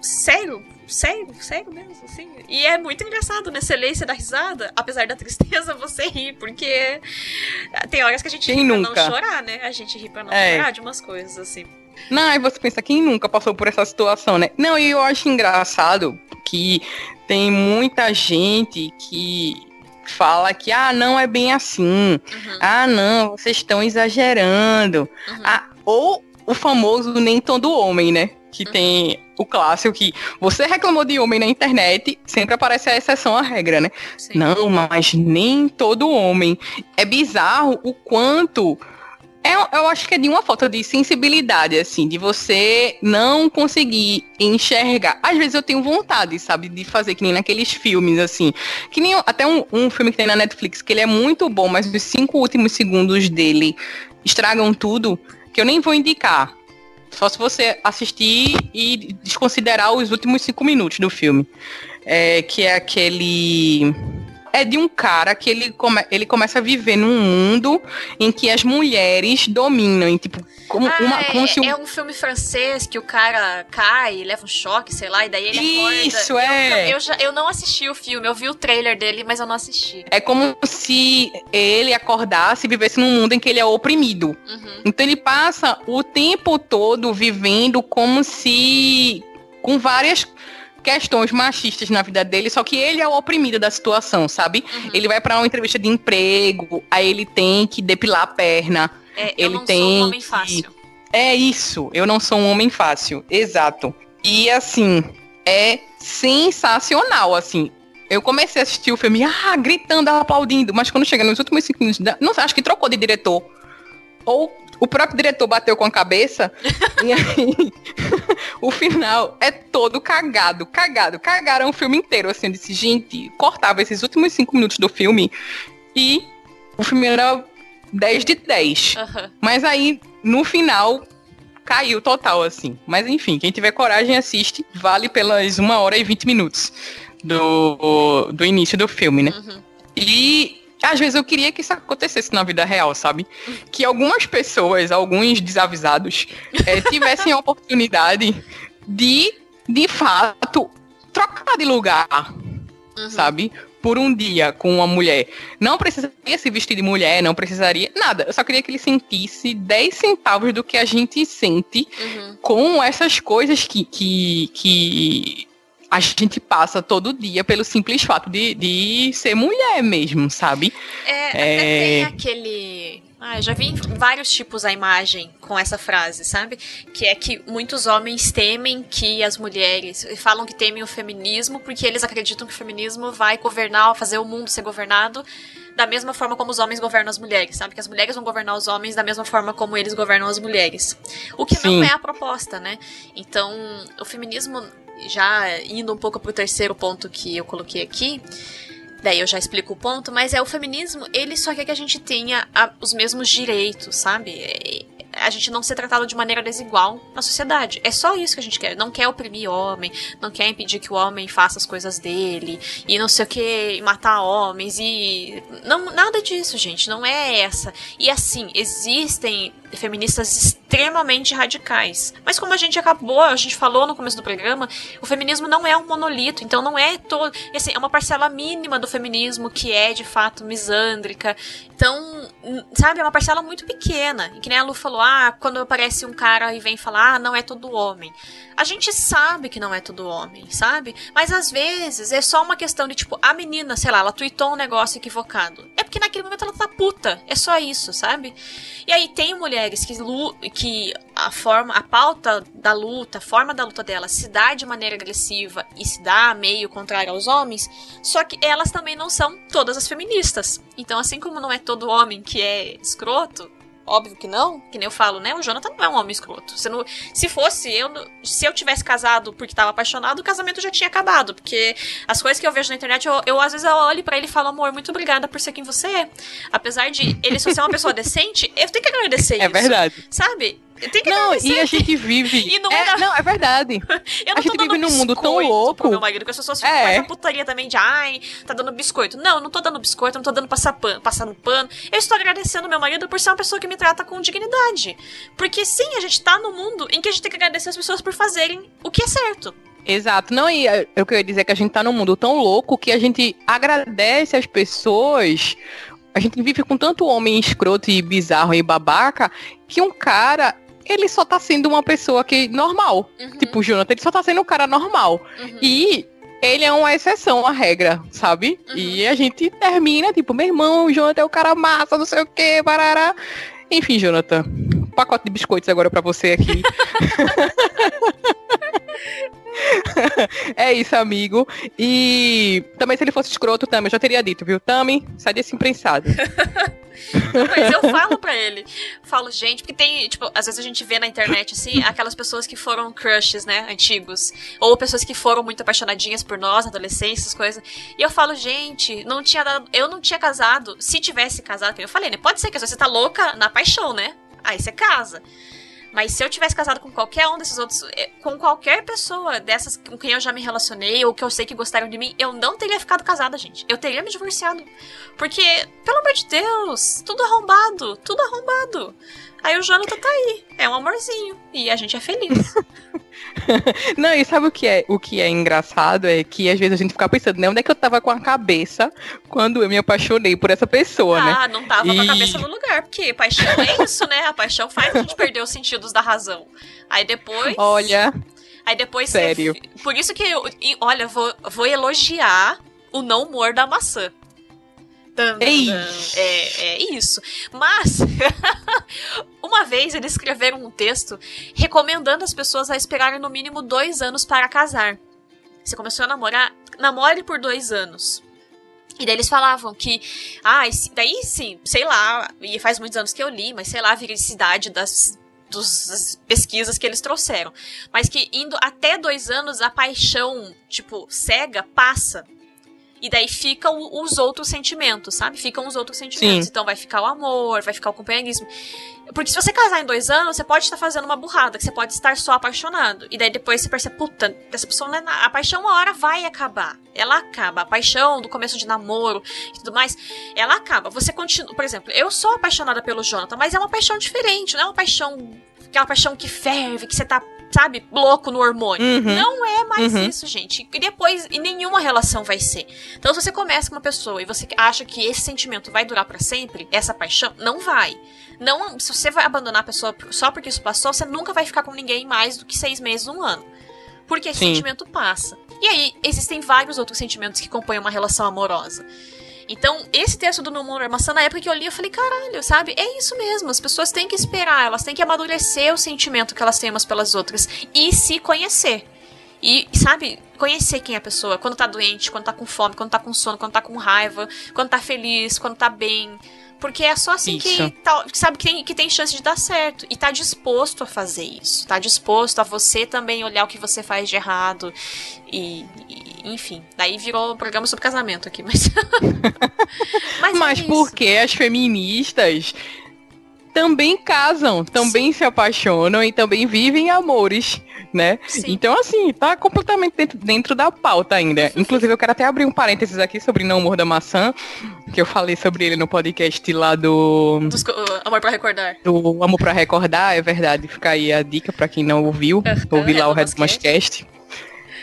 Sério? Sério? Sério mesmo, assim? E é muito engraçado, né? Você lê e você dá risada, apesar da tristeza, você ri, porque tem horas que a gente Quem ri pra nunca? não chorar, né? A gente ri pra não É. chorar de umas coisas, assim. Não, aí você pensa, quem nunca passou por essa situação, né? Não, e eu acho engraçado que tem muita gente que fala que, ah, não é bem assim. Uhum, Ah, não, vocês estão exagerando. uhum. Ah, ou o famoso nem todo homem, né? Que Uhum. tem o clássico que você reclamou de homem na internet, sempre aparece a exceção à regra, né? Sim. Não, mas nem todo homem. É bizarro o quanto. É, eu acho que é de uma falta de sensibilidade, assim, de você não conseguir enxergar. Às vezes eu tenho vontade, sabe, de fazer que nem naqueles filmes, assim. Que nem até um, um filme que tem na Netflix, que ele é muito bom, mas os cinco últimos segundos dele estragam tudo, que eu nem vou indicar. Só se você assistir e desconsiderar os últimos cinco minutos do filme. É, que é aquele. É de um cara que ele, come, ele começa a viver num mundo em que as mulheres dominam. Em, tipo, como, Ah, uma, é, como se um- é um filme francês que o cara cai, leva um choque, sei lá, e daí ele Isso, acorda. é. Eu, eu, já, eu não assisti o filme, eu vi o trailer dele, mas eu não assisti. É como se ele acordasse e vivesse num mundo em que ele é oprimido. Uhum. Então ele passa o tempo todo vivendo como se. com várias questões machistas na vida dele, só que ele é o oprimido da situação, sabe? Uhum. Ele vai pra uma entrevista de emprego, aí ele tem que depilar a perna. É, eu ele não tem sou um homem que- fácil. É isso, eu não sou um homem fácil, exato. E assim, é sensacional, assim. Eu comecei a assistir o filme, ah, gritando, aplaudindo, mas quando chega nos últimos cinco minutos, da- não acho que trocou de diretor. Ou o próprio diretor bateu com a cabeça, e aí o final é todo cagado, cagado. Cagaram o filme inteiro, assim. Eu disse, gente, cortava esses últimos cinco minutos do filme e o filme era 10 de 10. Uhum. Mas aí, no final, caiu total, assim. Mas enfim, quem tiver coragem, assiste. Vale pelas 1 hora e 20 minutos do, do início do filme, né? Uhum. E às vezes eu queria que isso acontecesse na vida real, sabe? Que algumas pessoas, alguns desavisados, é, tivessem a oportunidade de, de fato, trocar de lugar, uhum. sabe? Por um dia com uma mulher. Não precisaria se vestir de mulher, não precisaria nada. Eu só queria que ele sentisse 10 centavos do que a gente sente uhum. com essas coisas que, que, que a gente passa todo dia pelo simples fato de, de ser mulher mesmo, sabe? É, é... tem aquele. Ah, eu já vi vários tipos a imagem com essa frase, sabe? Que é que muitos homens temem que as mulheres. falam que temem o feminismo porque eles acreditam que o feminismo vai governar, fazer o mundo ser governado da mesma forma como os homens governam as mulheres, sabe? Que as mulheres vão governar os homens da mesma forma como eles governam as mulheres. O que Sim. não é a proposta, né? Então, o feminismo já indo um pouco pro terceiro ponto que eu coloquei aqui, daí eu já explico o ponto, mas é o feminismo, ele só quer que a gente tenha a, os mesmos direitos, sabe? A gente não ser tratado de maneira desigual na sociedade. É só isso que a gente quer. Não quer oprimir homem, não quer impedir que o homem faça as coisas dele, e não sei o que, matar homens, e. Não, nada disso, gente. Não é essa. E assim, existem feministas extremamente radicais. Mas como a gente acabou, a gente falou no começo do programa, o feminismo não é um monolito, então não é todo, assim, é uma parcela mínima do feminismo que é de fato misândrica. Então, sabe, é uma parcela muito pequena. E que nem a Lu falou, ah, quando aparece um cara e vem falar, ah, não é todo homem. A gente sabe que não é todo homem, sabe? Mas às vezes é só uma questão de tipo, a menina, sei lá, ela tweetou um negócio equivocado. É porque naquele momento ela tá puta. É só isso, sabe? E aí tem mulheres que, que a forma, a pauta da luta, a forma da luta delas se dá de maneira agressiva e se dá meio contrário aos homens, só que elas também não são todas as feministas. Então, assim como não é todo homem que é escroto, Óbvio que não, que nem eu falo, né? O Jonathan não é um homem escroto. Se, não, se fosse eu, se eu tivesse casado porque tava apaixonado, o casamento já tinha acabado. Porque as coisas que eu vejo na internet, eu, eu às vezes eu olho para ele e falo, amor, muito obrigada por ser quem você é. Apesar de ele só ser uma pessoa decente, eu tenho que agradecer é isso. É verdade. Sabe? Tem que não, e a gente vive. E não, é, não, é verdade. eu não a gente vive num mundo tão louco. Meu marido, que as pessoas ficam é. putaria também de ai, tá dando biscoito. Não, não tô dando biscoito, eu não tô dando passar pano, passando pano. Eu estou agradecendo meu marido por ser uma pessoa que me trata com dignidade. Porque sim, a gente tá num mundo em que a gente tem que agradecer as pessoas por fazerem o que é certo. Exato. Não, e é, eu queria dizer que a gente tá num mundo tão louco que a gente agradece as pessoas a gente vive com tanto homem escroto e bizarro e babaca que um cara ele só tá sendo uma pessoa que normal. Uhum. Tipo, o Jonathan, ele só tá sendo um cara normal. Uhum. E ele é uma exceção à regra, sabe? Uhum. E a gente termina, tipo, meu irmão, o Jonathan é o cara massa, não sei o que, barará. Enfim, Jonathan, pacote de biscoitos agora para você aqui. é isso, amigo. E também se ele fosse escroto, Tami, eu já teria dito, viu? Tami, sai desse imprensado. Mas eu falo pra ele. Falo, gente, porque tem, tipo, às vezes a gente vê na internet, assim, aquelas pessoas que foram crushes, né, antigos. Ou pessoas que foram muito apaixonadinhas por nós, na adolescência, essas coisas. E eu falo, gente, não tinha dado, eu não tinha casado. Se tivesse casado, eu falei, né, pode ser que você tá louca na paixão, né? Aí você casa. Mas se eu tivesse casado com qualquer um desses outros, eh, com qualquer pessoa dessas com quem eu já me relacionei ou que eu sei que gostaram de mim, eu não teria ficado casada, gente. Eu teria me divorciado. Porque, pelo amor de Deus, tudo arrombado, tudo arrombado. Aí o Jonathan tá aí, é um amorzinho e a gente é feliz. Não, e sabe o que é? O que é engraçado é que às vezes a gente fica pensando, né, onde é que eu tava com a cabeça quando eu me apaixonei por essa pessoa, ah, né? Ah, não tava e... com a cabeça no lugar, porque paixão é isso, né? A paixão faz a gente perder os sentidos da razão. Aí depois. Olha. Aí depois. Sério. Você... Por isso que eu. E, olha, vou, vou elogiar o não humor da maçã. É, é isso. Mas, uma vez eles escreveram um texto recomendando as pessoas a esperarem no mínimo dois anos para casar. Você começou a namorar, namore por dois anos. E daí eles falavam que, ah, daí sim, sei lá, e faz muitos anos que eu li, mas sei lá, a viricidade das das pesquisas que eles trouxeram. Mas que indo até dois anos, a paixão, tipo, cega, passa. E daí ficam os outros sentimentos, sabe? Ficam os outros sentimentos. Sim. Então vai ficar o amor, vai ficar o companheirismo. Porque se você casar em dois anos, você pode estar fazendo uma burrada, que você pode estar só apaixonado. E daí depois você percebe, puta, essa pessoa não é nada. A paixão uma hora vai acabar. Ela acaba. A paixão do começo de namoro e tudo mais, ela acaba. Você continua. Por exemplo, eu sou apaixonada pelo Jonathan, mas é uma paixão diferente, não é uma paixão. Aquela paixão que ferve, que você tá sabe, louco no hormônio. Uhum. Não é mais uhum. isso, gente. E depois, e nenhuma relação vai ser. Então, se você começa com uma pessoa e você acha que esse sentimento vai durar para sempre, essa paixão, não vai. Não, se você vai abandonar a pessoa só porque isso passou, você nunca vai ficar com ninguém mais do que seis meses, um ano. Porque esse Sim. sentimento passa. E aí, existem vários outros sentimentos que compõem uma relação amorosa. Então, esse texto do No More Maçã, na época que eu li, eu falei, caralho, sabe? É isso mesmo. As pessoas têm que esperar, elas têm que amadurecer o sentimento que elas têm umas pelas outras e se conhecer. E, sabe, conhecer quem é a pessoa. Quando tá doente, quando tá com fome, quando tá com sono, quando tá com raiva, quando tá feliz, quando tá bem. Porque é só assim que, tá, sabe, que tem, que tem chance de dar certo. E tá disposto a fazer isso. Tá disposto a você também olhar o que você faz de errado. E, e enfim. Daí virou um programa sobre casamento aqui, mas. mas, mas é porque as feministas também casam, também Sim. se apaixonam e também vivem amores, né? Sim. Então, assim, tá completamente dentro, dentro da pauta ainda. Inclusive, eu quero até abrir um parênteses aqui sobre Não Morda Maçã, que eu falei sobre ele no podcast lá do... Dos, uh, Amor pra Recordar. Do Amor pra Recordar, é verdade. Fica aí a dica pra quem não ouviu. Uh, ouvir lá o Red Mascast.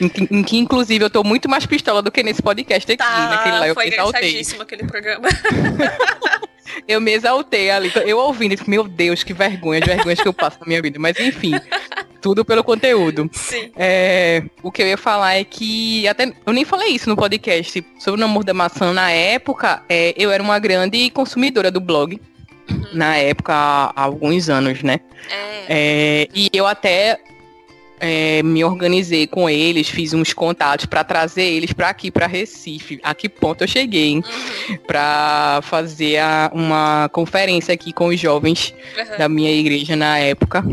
Em, que, inclusive, eu tô muito mais pistola do que nesse podcast aqui. Tá, naquele lá eu foi engraçadíssimo aquele programa. eu me exaltei ali. Eu ouvindo, meu Deus, que vergonha, de vergonhas que eu passo na minha vida. Mas enfim, tudo pelo conteúdo. Sim. É, o que eu ia falar é que, até eu nem falei isso no podcast, sobre o namoro da maçã na época, é, eu era uma grande consumidora do blog. Uhum. Na época, há alguns anos, né? É. é e eu até é, me organizei com eles, fiz uns contatos para trazer eles para aqui, para Recife. A que ponto eu cheguei, uhum. para fazer a, uma conferência aqui com os jovens uhum. da minha igreja na época.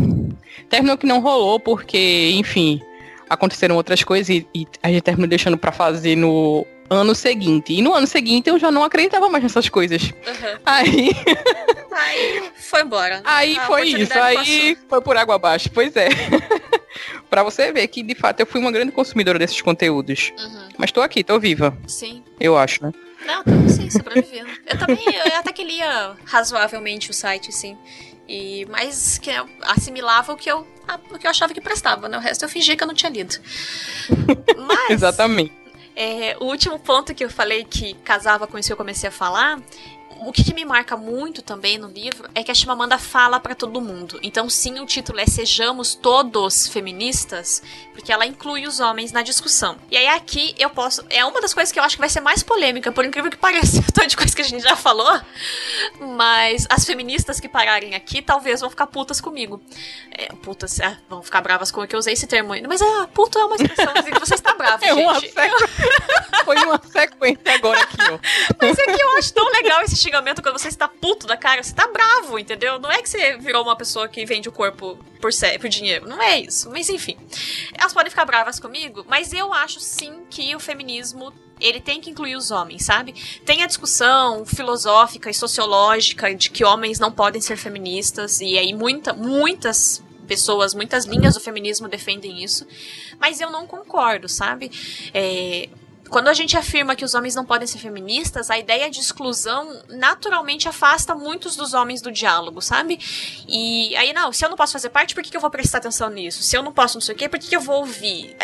Terminou que não rolou, porque, enfim, aconteceram outras coisas e, e a gente terminou deixando para fazer no ano seguinte. E no ano seguinte eu já não acreditava mais nessas coisas. Uhum. Aí. Aí foi embora. Aí foi isso. Aí passou. foi por água abaixo. Pois é. para você ver que, de fato, eu fui uma grande consumidora desses conteúdos. Uhum. Mas tô aqui, tô viva. Sim. Eu acho, né? Não, tô sim, sobrevivendo. eu também, eu até que lia razoavelmente o site, sim. E, mas que assimilava o que eu, o que eu achava que prestava, né? O resto eu fingia que eu não tinha lido. Mas, Exatamente. É, o último ponto que eu falei que casava com isso que eu comecei a falar o que, que, me marca muito também no livro é que a Chimamanda fala para todo mundo. Então, sim, o título é Sejamos Todos Feministas, porque ela inclui os homens na discussão. E aí aqui eu posso. É uma das coisas que eu acho que vai ser mais polêmica, por incrível que pareça, tanto de coisa que a gente já falou. Mas as feministas que pararem aqui talvez vão ficar putas comigo. É, putas, é, vão ficar bravas com o que eu usei esse termo ainda. Mas é, puto é uma expressão assim, que você está bravo, é gente. Uma sequ... Foi uma sequência agora aqui, ó. Mas é que eu acho tão legal esse xingamento quando você está puto da cara, você está bravo, entendeu? Não é que você virou uma pessoa que vende o corpo por, por dinheiro. Não é isso. Mas enfim. Elas podem ficar bravas comigo, mas eu acho sim que o feminismo ele tem que incluir os homens, sabe? Tem a discussão filosófica e sociológica de que homens não podem ser feministas, e aí muita, muitas pessoas, muitas linhas do feminismo defendem isso, mas eu não concordo, sabe? É, quando a gente afirma que os homens não podem ser feministas, a ideia de exclusão naturalmente afasta muitos dos homens do diálogo, sabe? E aí, não, se eu não posso fazer parte, por que, que eu vou prestar atenção nisso? Se eu não posso não sei o quê, por que, que eu vou ouvir?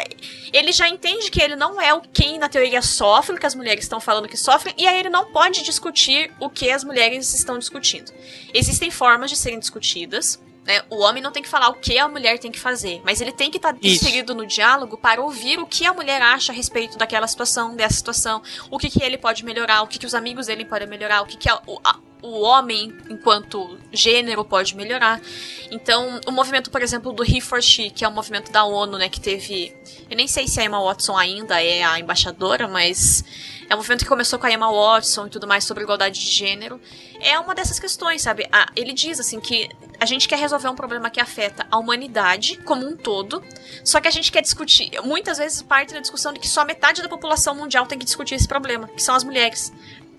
Ele já entende que ele não é o quem na teoria sofre, o que as mulheres estão falando que sofrem, e aí ele não pode discutir o que as mulheres estão discutindo. Existem formas de serem discutidas, né? O homem não tem que falar o que a mulher tem que fazer, mas ele tem que estar tá inserido no diálogo para ouvir o que a mulher acha a respeito daquela situação, dessa situação, o que, que ele pode melhorar, o que, que os amigos dele podem melhorar, o que, que a, a, o homem, enquanto gênero, pode melhorar. Então, o movimento, por exemplo, do He for She, que é um movimento da ONU, né, que teve. Eu nem sei se a Emma Watson ainda é a embaixadora, mas é um movimento que começou com a Emma Watson e tudo mais sobre igualdade de gênero. É uma dessas questões, sabe? Ah, ele diz assim que a gente quer resolver um problema que afeta a humanidade como um todo, só que a gente quer discutir, muitas vezes parte da discussão de que só metade da população mundial tem que discutir esse problema, que são as mulheres.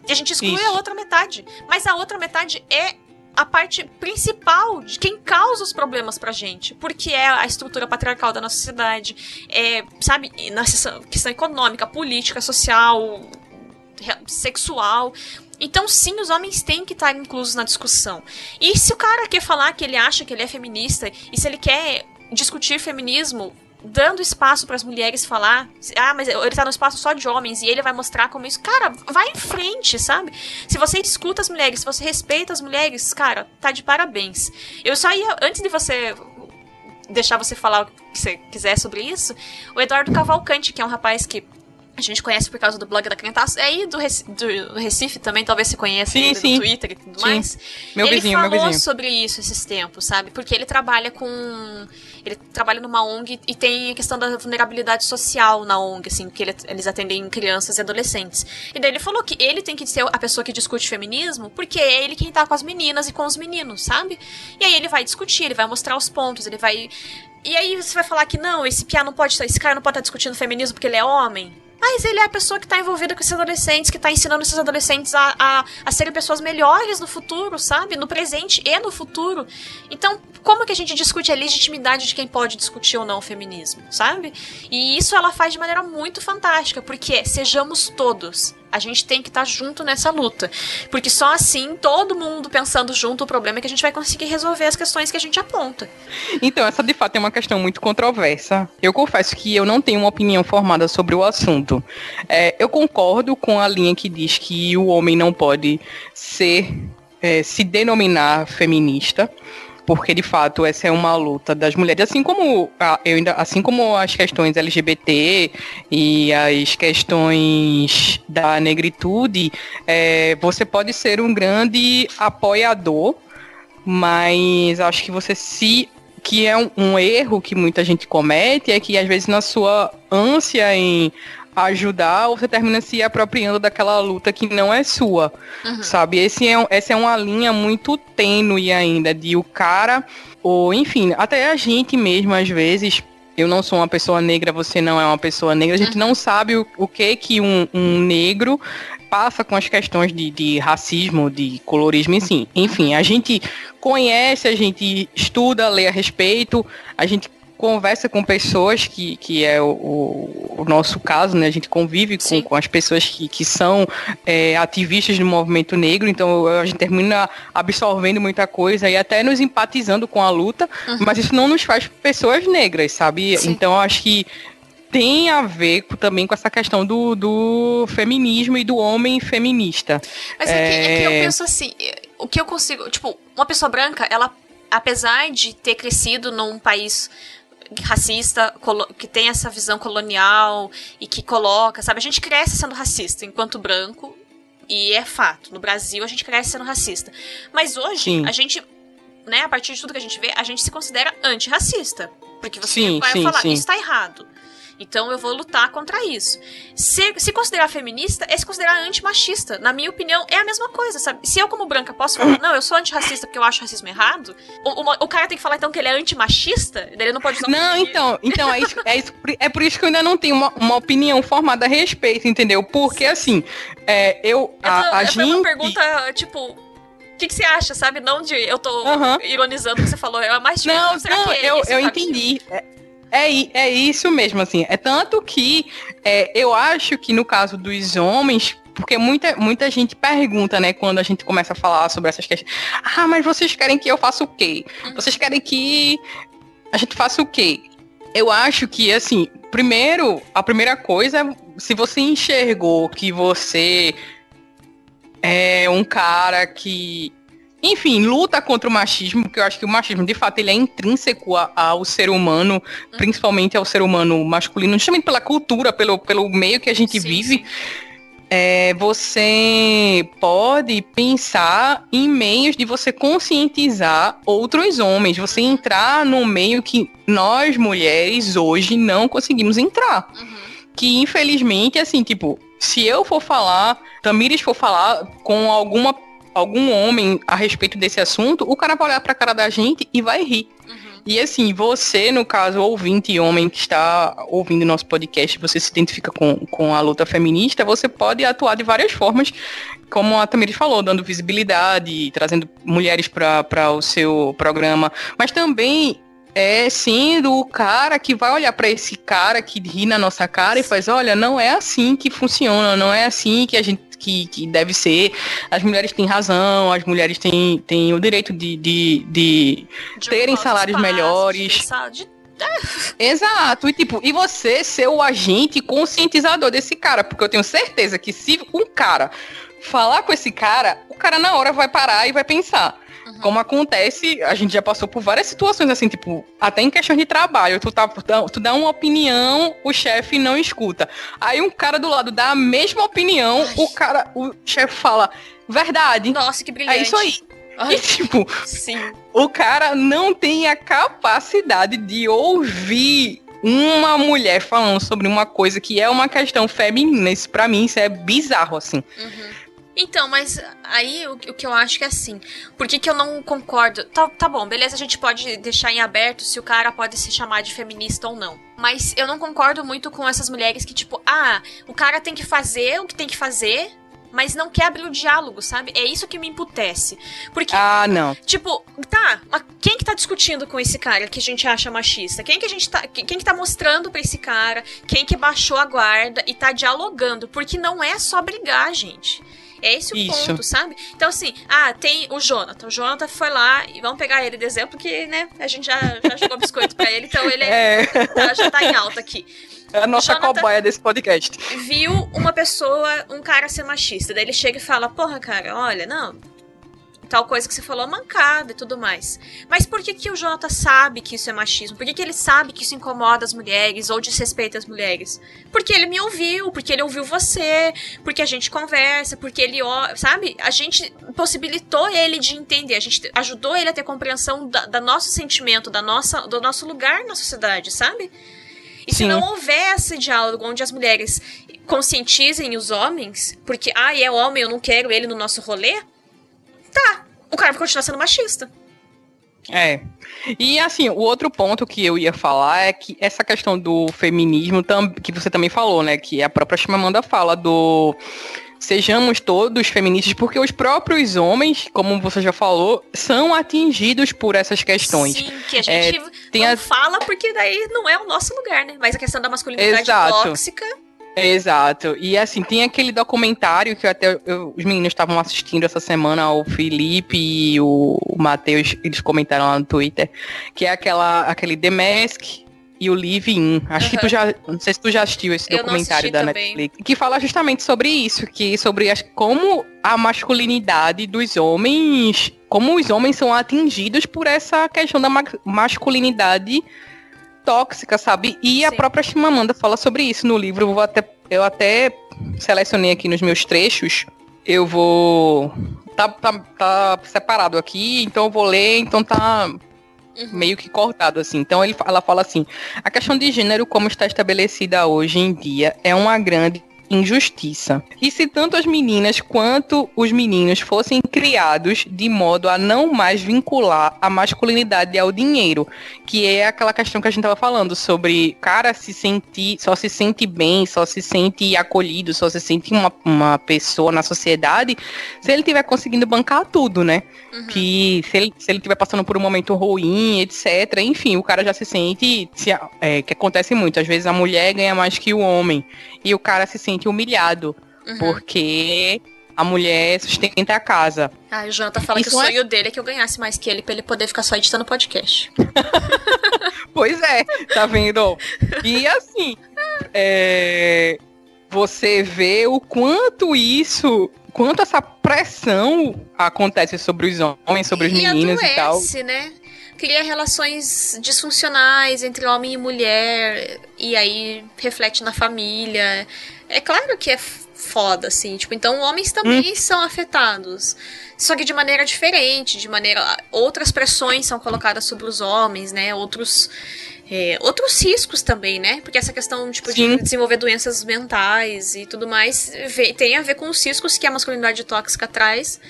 E a gente exclui Isso. a outra metade. Mas a outra metade é a parte principal de quem causa os problemas pra gente. Porque é a estrutura patriarcal da nossa sociedade, é, sabe, na questão econômica, política, social, sexual. Então, sim, os homens têm que estar inclusos na discussão. E se o cara quer falar que ele acha que ele é feminista, e se ele quer discutir feminismo dando espaço para as mulheres falar. Ah, mas ele tá no espaço só de homens e ele vai mostrar como isso. Cara, vai em frente, sabe? Se você escuta as mulheres, se você respeita as mulheres, cara, tá de parabéns. Eu só ia, antes de você deixar você falar o que você quiser sobre isso, o Eduardo Cavalcante, que é um rapaz que a gente conhece por causa do blog da Crentaço. É aí do, Recife, do Recife também, talvez você conheça sim, sim. do Twitter e tudo sim. mais. Meu ele vizinho, falou meu vizinho. sobre isso esses tempos, sabe? Porque ele trabalha com. Ele trabalha numa ONG e tem a questão da vulnerabilidade social na ONG, assim, que ele, eles atendem crianças e adolescentes. E daí ele falou que ele tem que ser a pessoa que discute feminismo, porque é ele quem tá com as meninas e com os meninos, sabe? E aí ele vai discutir, ele vai mostrar os pontos, ele vai. E aí você vai falar que não, esse piá não pode esse cara não pode estar discutindo feminismo porque ele é homem. Mas ele é a pessoa que está envolvida com esses adolescentes, que está ensinando esses adolescentes a, a, a serem pessoas melhores no futuro, sabe? No presente e no futuro. Então, como que a gente discute a legitimidade de quem pode discutir ou não o feminismo, sabe? E isso ela faz de maneira muito fantástica, porque sejamos todos a gente tem que estar tá junto nessa luta. Porque só assim, todo mundo pensando junto, o problema é que a gente vai conseguir resolver as questões que a gente aponta. Então, essa de fato é uma questão muito controversa. Eu confesso que eu não tenho uma opinião formada sobre o assunto. É, eu concordo com a linha que diz que o homem não pode ser, é, se denominar feminista porque de fato essa é uma luta das mulheres, assim como eu ainda, assim como as questões LGBT e as questões da negritude, é, você pode ser um grande apoiador, mas acho que você se que é um, um erro que muita gente comete é que às vezes na sua ânsia em ajudar, você termina se apropriando daquela luta que não é sua, uhum. sabe? Esse é, essa é uma linha muito tênue ainda de o cara, ou enfim, até a gente mesmo às vezes eu não sou uma pessoa negra, você não é uma pessoa negra. A gente uhum. não sabe o, o que que um, um negro passa com as questões de, de racismo, de colorismo, enfim. Enfim, a gente conhece, a gente estuda, lê a respeito, a gente conversa com pessoas, que, que é o, o, nosso caso, né? A gente convive com, com as pessoas que, que são é, ativistas do movimento negro, então a gente termina absorvendo muita coisa e até nos empatizando com a luta, uhum. mas isso não nos faz pessoas negras, sabe? Sim. Então acho que tem a ver também com essa questão do, do feminismo e do homem feminista. Mas é, é... Que, é que eu penso assim, o que eu consigo, tipo, uma pessoa branca, ela apesar de ter crescido num país racista, que tem essa visão colonial e que coloca, sabe? A gente cresce sendo racista enquanto branco, e é fato. No Brasil, a gente cresce sendo racista. Mas hoje, sim. a gente, né, a partir de tudo que a gente vê, a gente se considera antirracista. Porque você sim, vai sim, falar, isso tá errado. Então eu vou lutar contra isso. Se, se considerar feminista é se considerar antimachista. Na minha opinião, é a mesma coisa, sabe? Se eu, como branca, posso falar, não, eu sou antirracista porque eu acho racismo errado, o, o, o cara tem que falar então que ele é antimachista, ele não pode usar Não, então, então é, isso, é, isso, é por isso que eu ainda não tenho uma, uma opinião formada a respeito, entendeu? Porque assim, é, eu. A, a, a gente... uma pergunta, tipo, o que, que, você acha, sabe? Não de eu tô uhum. ironizando o que você falou. É mais tipo, não, não, é eu, eu entendi. É, é, é isso mesmo, assim. É tanto que é, eu acho que no caso dos homens, porque muita, muita gente pergunta, né, quando a gente começa a falar sobre essas questões. Ah, mas vocês querem que eu faça o quê? Vocês querem que a gente faça o quê? Eu acho que, assim, primeiro, a primeira coisa, se você enxergou que você é um cara que enfim, luta contra o machismo, porque eu acho que o machismo, de fato, ele é intrínseco ao ser humano, uhum. principalmente ao ser humano masculino, justamente pela cultura, pelo, pelo meio que a gente sim, vive. Sim. É, você pode pensar em meios de você conscientizar outros homens, você entrar num meio que nós mulheres hoje não conseguimos entrar. Uhum. Que infelizmente, assim, tipo, se eu for falar, Tamires for falar com alguma algum homem a respeito desse assunto, o cara vai olhar pra cara da gente e vai rir. Uhum. E assim, você, no caso, ouvinte homem que está ouvindo nosso podcast, você se identifica com, com a luta feminista, você pode atuar de várias formas, como a Tamires falou, dando visibilidade, trazendo mulheres para o seu programa, mas também é sendo o cara que vai olhar para esse cara que ri na nossa cara e faz, olha, não é assim que funciona, não é assim que a gente que, que deve ser. As mulheres têm razão, as mulheres têm, têm o direito de, de, de, de terem salários melhores. De Exato, e tipo, e você ser o agente conscientizador desse cara, porque eu tenho certeza que se um cara falar com esse cara, o cara na hora vai parar e vai pensar. Como acontece, a gente já passou por várias situações assim, tipo, até em questão de trabalho, tu, tá, tu dá uma opinião, o chefe não escuta. Aí um cara do lado dá a mesma opinião, Ai. o cara, o chefe fala, verdade. Nossa, que brilhante. É isso aí. Ai, e, tipo, sim. o cara não tem a capacidade de ouvir uma mulher falando sobre uma coisa que é uma questão feminina. Isso pra mim, isso é bizarro, assim. Uhum. Então, mas aí o, o, que eu acho que é assim. Por que, que eu não concordo? Tá, tá bom, beleza, a gente pode deixar em aberto se o cara pode se chamar de feminista ou não. Mas eu não concordo muito com essas mulheres que, tipo, ah, o cara tem que fazer o que tem que fazer, mas não quer abrir o diálogo, sabe? É isso que me emputece. Porque. Ah, não. Tipo, tá, mas quem que tá discutindo com esse cara que a gente acha machista? Quem que a gente tá. Quem que tá mostrando pra esse cara? Quem que baixou a guarda e tá dialogando? Porque não é só brigar, gente. É esse o Isso. ponto, sabe? Então, assim, ah, tem o Jonathan. O Jonathan foi lá, e vamos pegar ele de exemplo, que, né, a gente já, já jogou biscoito pra ele, então ele é, é. Tá, já tá em alta aqui. É a nossa Jonathan cobaia desse podcast. Viu uma pessoa, um cara ser machista. Daí ele chega e fala: Porra, cara, olha, não, tal coisa que você falou mancada e tudo mais. Mas por que, que o Jonathan sabe que isso é machismo? Por que, que ele sabe que isso incomoda as mulheres ou desrespeita as mulheres? Porque ele me ouviu, porque ele ouviu você, porque a gente conversa, porque ele, sabe? A gente possibilitou ele de entender, a gente ajudou ele a ter compreensão da, da nosso sentimento, da nossa, do nosso lugar na sociedade, sabe? E Sim. se não houver esse diálogo onde as mulheres conscientizem os homens, porque, ah, é homem, eu não quero ele no nosso rolê, tá, o cara vai continuar sendo machista. É. E assim, o outro ponto que eu ia falar é que essa questão do feminismo, que você também falou, né? Que a própria Chimamanda fala do sejamos todos feministas, porque os próprios homens, como você já falou, são atingidos por essas questões. Sim, que a gente é, não a... fala porque daí não é o nosso lugar, né? Mas a questão da masculinidade Exato. tóxica Exato. E assim, tem aquele documentário que até eu, os meninos estavam assistindo essa semana, o Felipe e o, Matheus, eles comentaram lá no Twitter, que é aquela, aquele The Mask e o Live In. Acho uhum. que tu já. Não sei se tu já assistiu esse eu documentário da também. Netflix. Que fala justamente sobre isso, que sobre as, como a masculinidade dos homens. Como os homens são atingidos por essa questão da ma masculinidade tóxica, sabe? E Sim. a própria Chimamanda fala sobre isso no livro. Eu, até, eu até selecionei aqui nos meus trechos. Eu vou. Tá, tá, tá separado aqui, então eu vou ler, então tá Uhum. meio que cortado assim. Então ele, ela fala assim: a questão de gênero como está estabelecida hoje em dia é uma grande injustiça. E se tanto as meninas quanto os meninos fossem criados de modo a não mais vincular a masculinidade ao dinheiro, que é aquela questão que a gente estava falando sobre cara se sentir, só se sente bem, só se sente acolhido, só se sente uma, uma pessoa na sociedade se ele estiver conseguindo bancar tudo, né? Uhum. Que se ele, se ele estiver passando por um momento ruim, etc. Enfim, o cara já se sente. Se, é, que acontece muito. Às vezes a mulher ganha mais que o homem. E o cara se sente humilhado. Uhum. Porque a mulher sustenta a casa. Ah, o Jonathan fala Isso que o sonho é... dele é que eu ganhasse mais que ele pra ele poder ficar só editando podcast. pois é, tá vendo? E assim, é... você vê o quanto isso, quanto essa pressão acontece sobre os homens, sobre os e meninos adoece, e tal. né? Cria relações disfuncionais entre homem e mulher, e aí reflete na família. É claro que é foda, assim, tipo, então homens também hum. são afetados. Só que de maneira diferente, de maneira. Outras pressões são colocadas sobre os homens, né? Outros. É, outros riscos também, né? Porque essa questão tipo, de desenvolver doenças mentais e tudo mais vê, tem a ver com os riscos que a masculinidade tóxica traz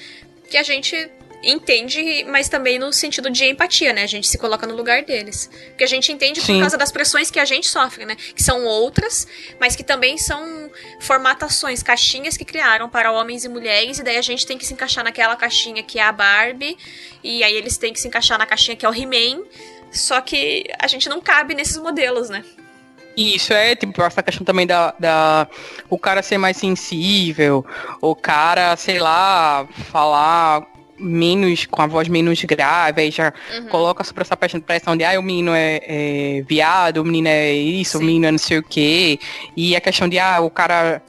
que a gente entende, mas também no sentido de empatia, né? A gente se coloca no lugar deles. Porque a gente entende Sim. por causa das pressões que a gente sofre, né? Que são outras, mas que também são formatações, caixinhas que criaram para homens e mulheres, e daí a gente tem que se encaixar naquela caixinha que é a Barbie, e aí eles têm que se encaixar na caixinha que é o He-Man. Só que a gente não cabe nesses modelos, né? Isso é, tipo, essa questão também da, da. O cara ser mais sensível, o cara, sei lá, falar menos, com a voz menos grave, aí já uhum. coloca sobre essa pressão de ah, o menino é, é viado, o menino é isso, Sim. o menino é não sei o quê. E a questão de ah, o cara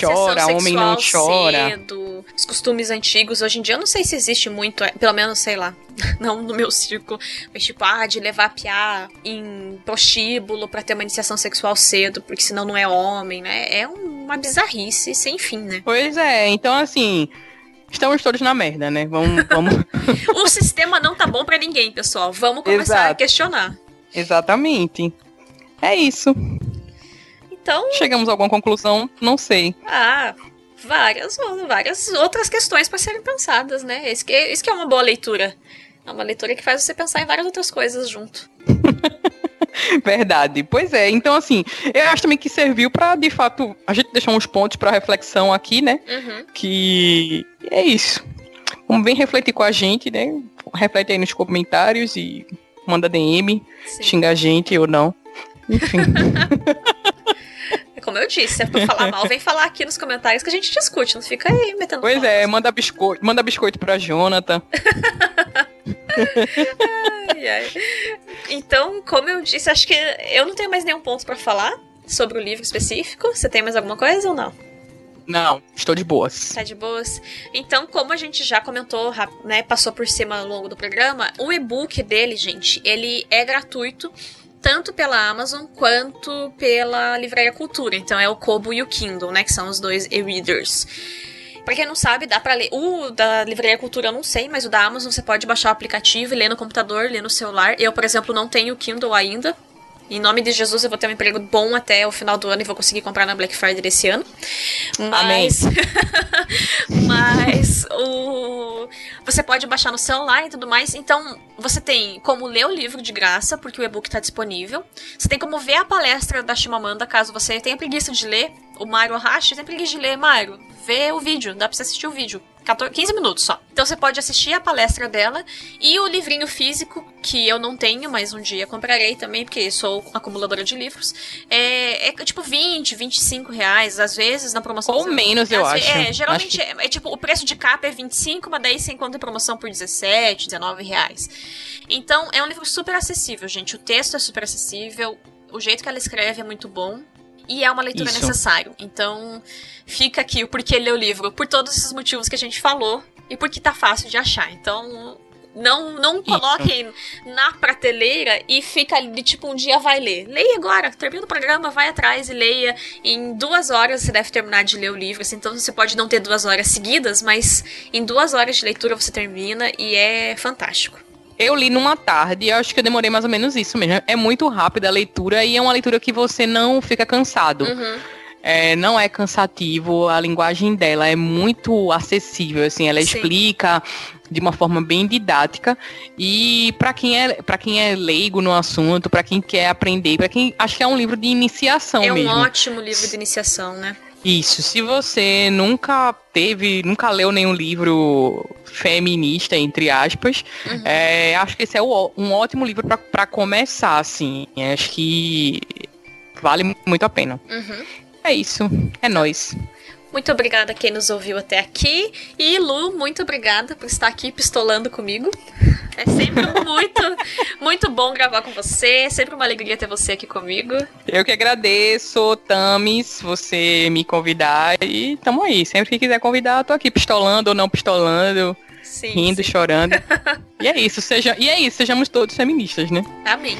chora, o homem não chora. Cedo, os costumes antigos, hoje em dia eu não sei se existe muito, é, pelo menos, sei lá, não no meu círculo, mas tipo, ah, de levar a piá em prostíbulo para ter uma iniciação sexual cedo, porque senão não é homem, né? É uma bizarrice sem fim, né? Pois é, então assim, estamos todos na merda, né? Vamos. vamos... o sistema não tá bom para ninguém, pessoal. Vamos começar Exato. a questionar. Exatamente. É isso. Então. Chegamos a alguma conclusão? Não sei. Ah, várias, várias outras questões para serem pensadas, né? Isso que, isso que é uma boa leitura. É uma leitura que faz você pensar em várias outras coisas junto. Verdade. Pois é. Então, assim, eu acho também que serviu para, de fato, a gente deixar uns pontos para reflexão aqui, né? Uhum. Que é isso. Vamos bem refletir com a gente, né? Reflete aí nos comentários e manda DM, Sim. xinga a gente ou não. Enfim. Como eu disse, se é pra falar mal, vem falar aqui nos comentários que a gente discute, não fica aí metendo Pois é, manda biscoito, manda biscoito pra Jonathan. ai, ai. Então, como eu disse, acho que eu não tenho mais nenhum ponto para falar sobre o livro específico. Você tem mais alguma coisa ou não? Não, estou de boas. Tá de boas. Então, como a gente já comentou, né, passou por cima ao longo do programa, o e-book dele, gente, ele é gratuito tanto pela Amazon quanto pela Livraria Cultura. Então é o Kobo e o Kindle, né, que são os dois e-readers. Pra quem não sabe, dá pra ler. O da Livraria Cultura eu não sei, mas o da Amazon você pode baixar o aplicativo e ler no computador, ler no celular. Eu, por exemplo, não tenho Kindle ainda. Em nome de Jesus, eu vou ter um emprego bom até o final do ano e vou conseguir comprar na Black Friday desse ano. Mas. mas o. Você pode baixar no celular e tudo mais. Então, você tem como ler o livro de graça, porque o e-book está disponível. Você tem como ver a palestra da Shimamanda, caso você tenha preguiça de ler. O Mário Hashi tem preguiça de ler, Mário ver o vídeo, dá pra você assistir o vídeo. 14, 15 minutos só. Então você pode assistir a palestra dela e o livrinho físico, que eu não tenho, mas um dia comprarei também, porque sou acumuladora de livros. É, é tipo 20, 25 reais, às vezes na promoção. Ou menos, eu acho. É, geralmente acho que... é, é, tipo, o preço de capa é 25, mas daí você encontra em promoção por 17, 19 reais. Então é um livro super acessível, gente. O texto é super acessível, o jeito que ela escreve é muito bom. E é uma leitura Isso. necessária. Então, fica aqui o porquê ler o livro. Por todos esses motivos que a gente falou. E porque tá fácil de achar. Então, não, não coloquem na prateleira e fica ali, tipo, um dia vai ler. Leia agora, termina o programa, vai atrás e leia. Em duas horas você deve terminar de ler o livro. Assim, então você pode não ter duas horas seguidas, mas em duas horas de leitura você termina e é fantástico. Eu li numa tarde, eu acho que eu demorei mais ou menos isso mesmo. É muito rápida a leitura e é uma leitura que você não fica cansado. Uhum. É, não é cansativo, a linguagem dela é muito acessível, assim, ela Sim. explica de uma forma bem didática e para quem é para quem é leigo no assunto, para quem quer aprender, para quem acho que é um livro de iniciação é mesmo. É um ótimo livro de iniciação, né? Isso, se você nunca teve, nunca leu nenhum livro feminista, entre aspas, uhum. é, acho que esse é um ótimo livro para começar, assim. Acho que vale muito a pena. Uhum. É isso, é nós. Muito obrigada a quem nos ouviu até aqui. E Lu, muito obrigada por estar aqui pistolando comigo. É sempre muito, muito bom gravar com você. É sempre uma alegria ter você aqui comigo. Eu que agradeço, Tamis, você me convidar. E tamo aí. Sempre que quiser convidar, eu tô aqui pistolando ou não pistolando. Sim, rindo, sim. chorando. e é isso, seja, e é isso, sejamos todos feministas, né? Amém.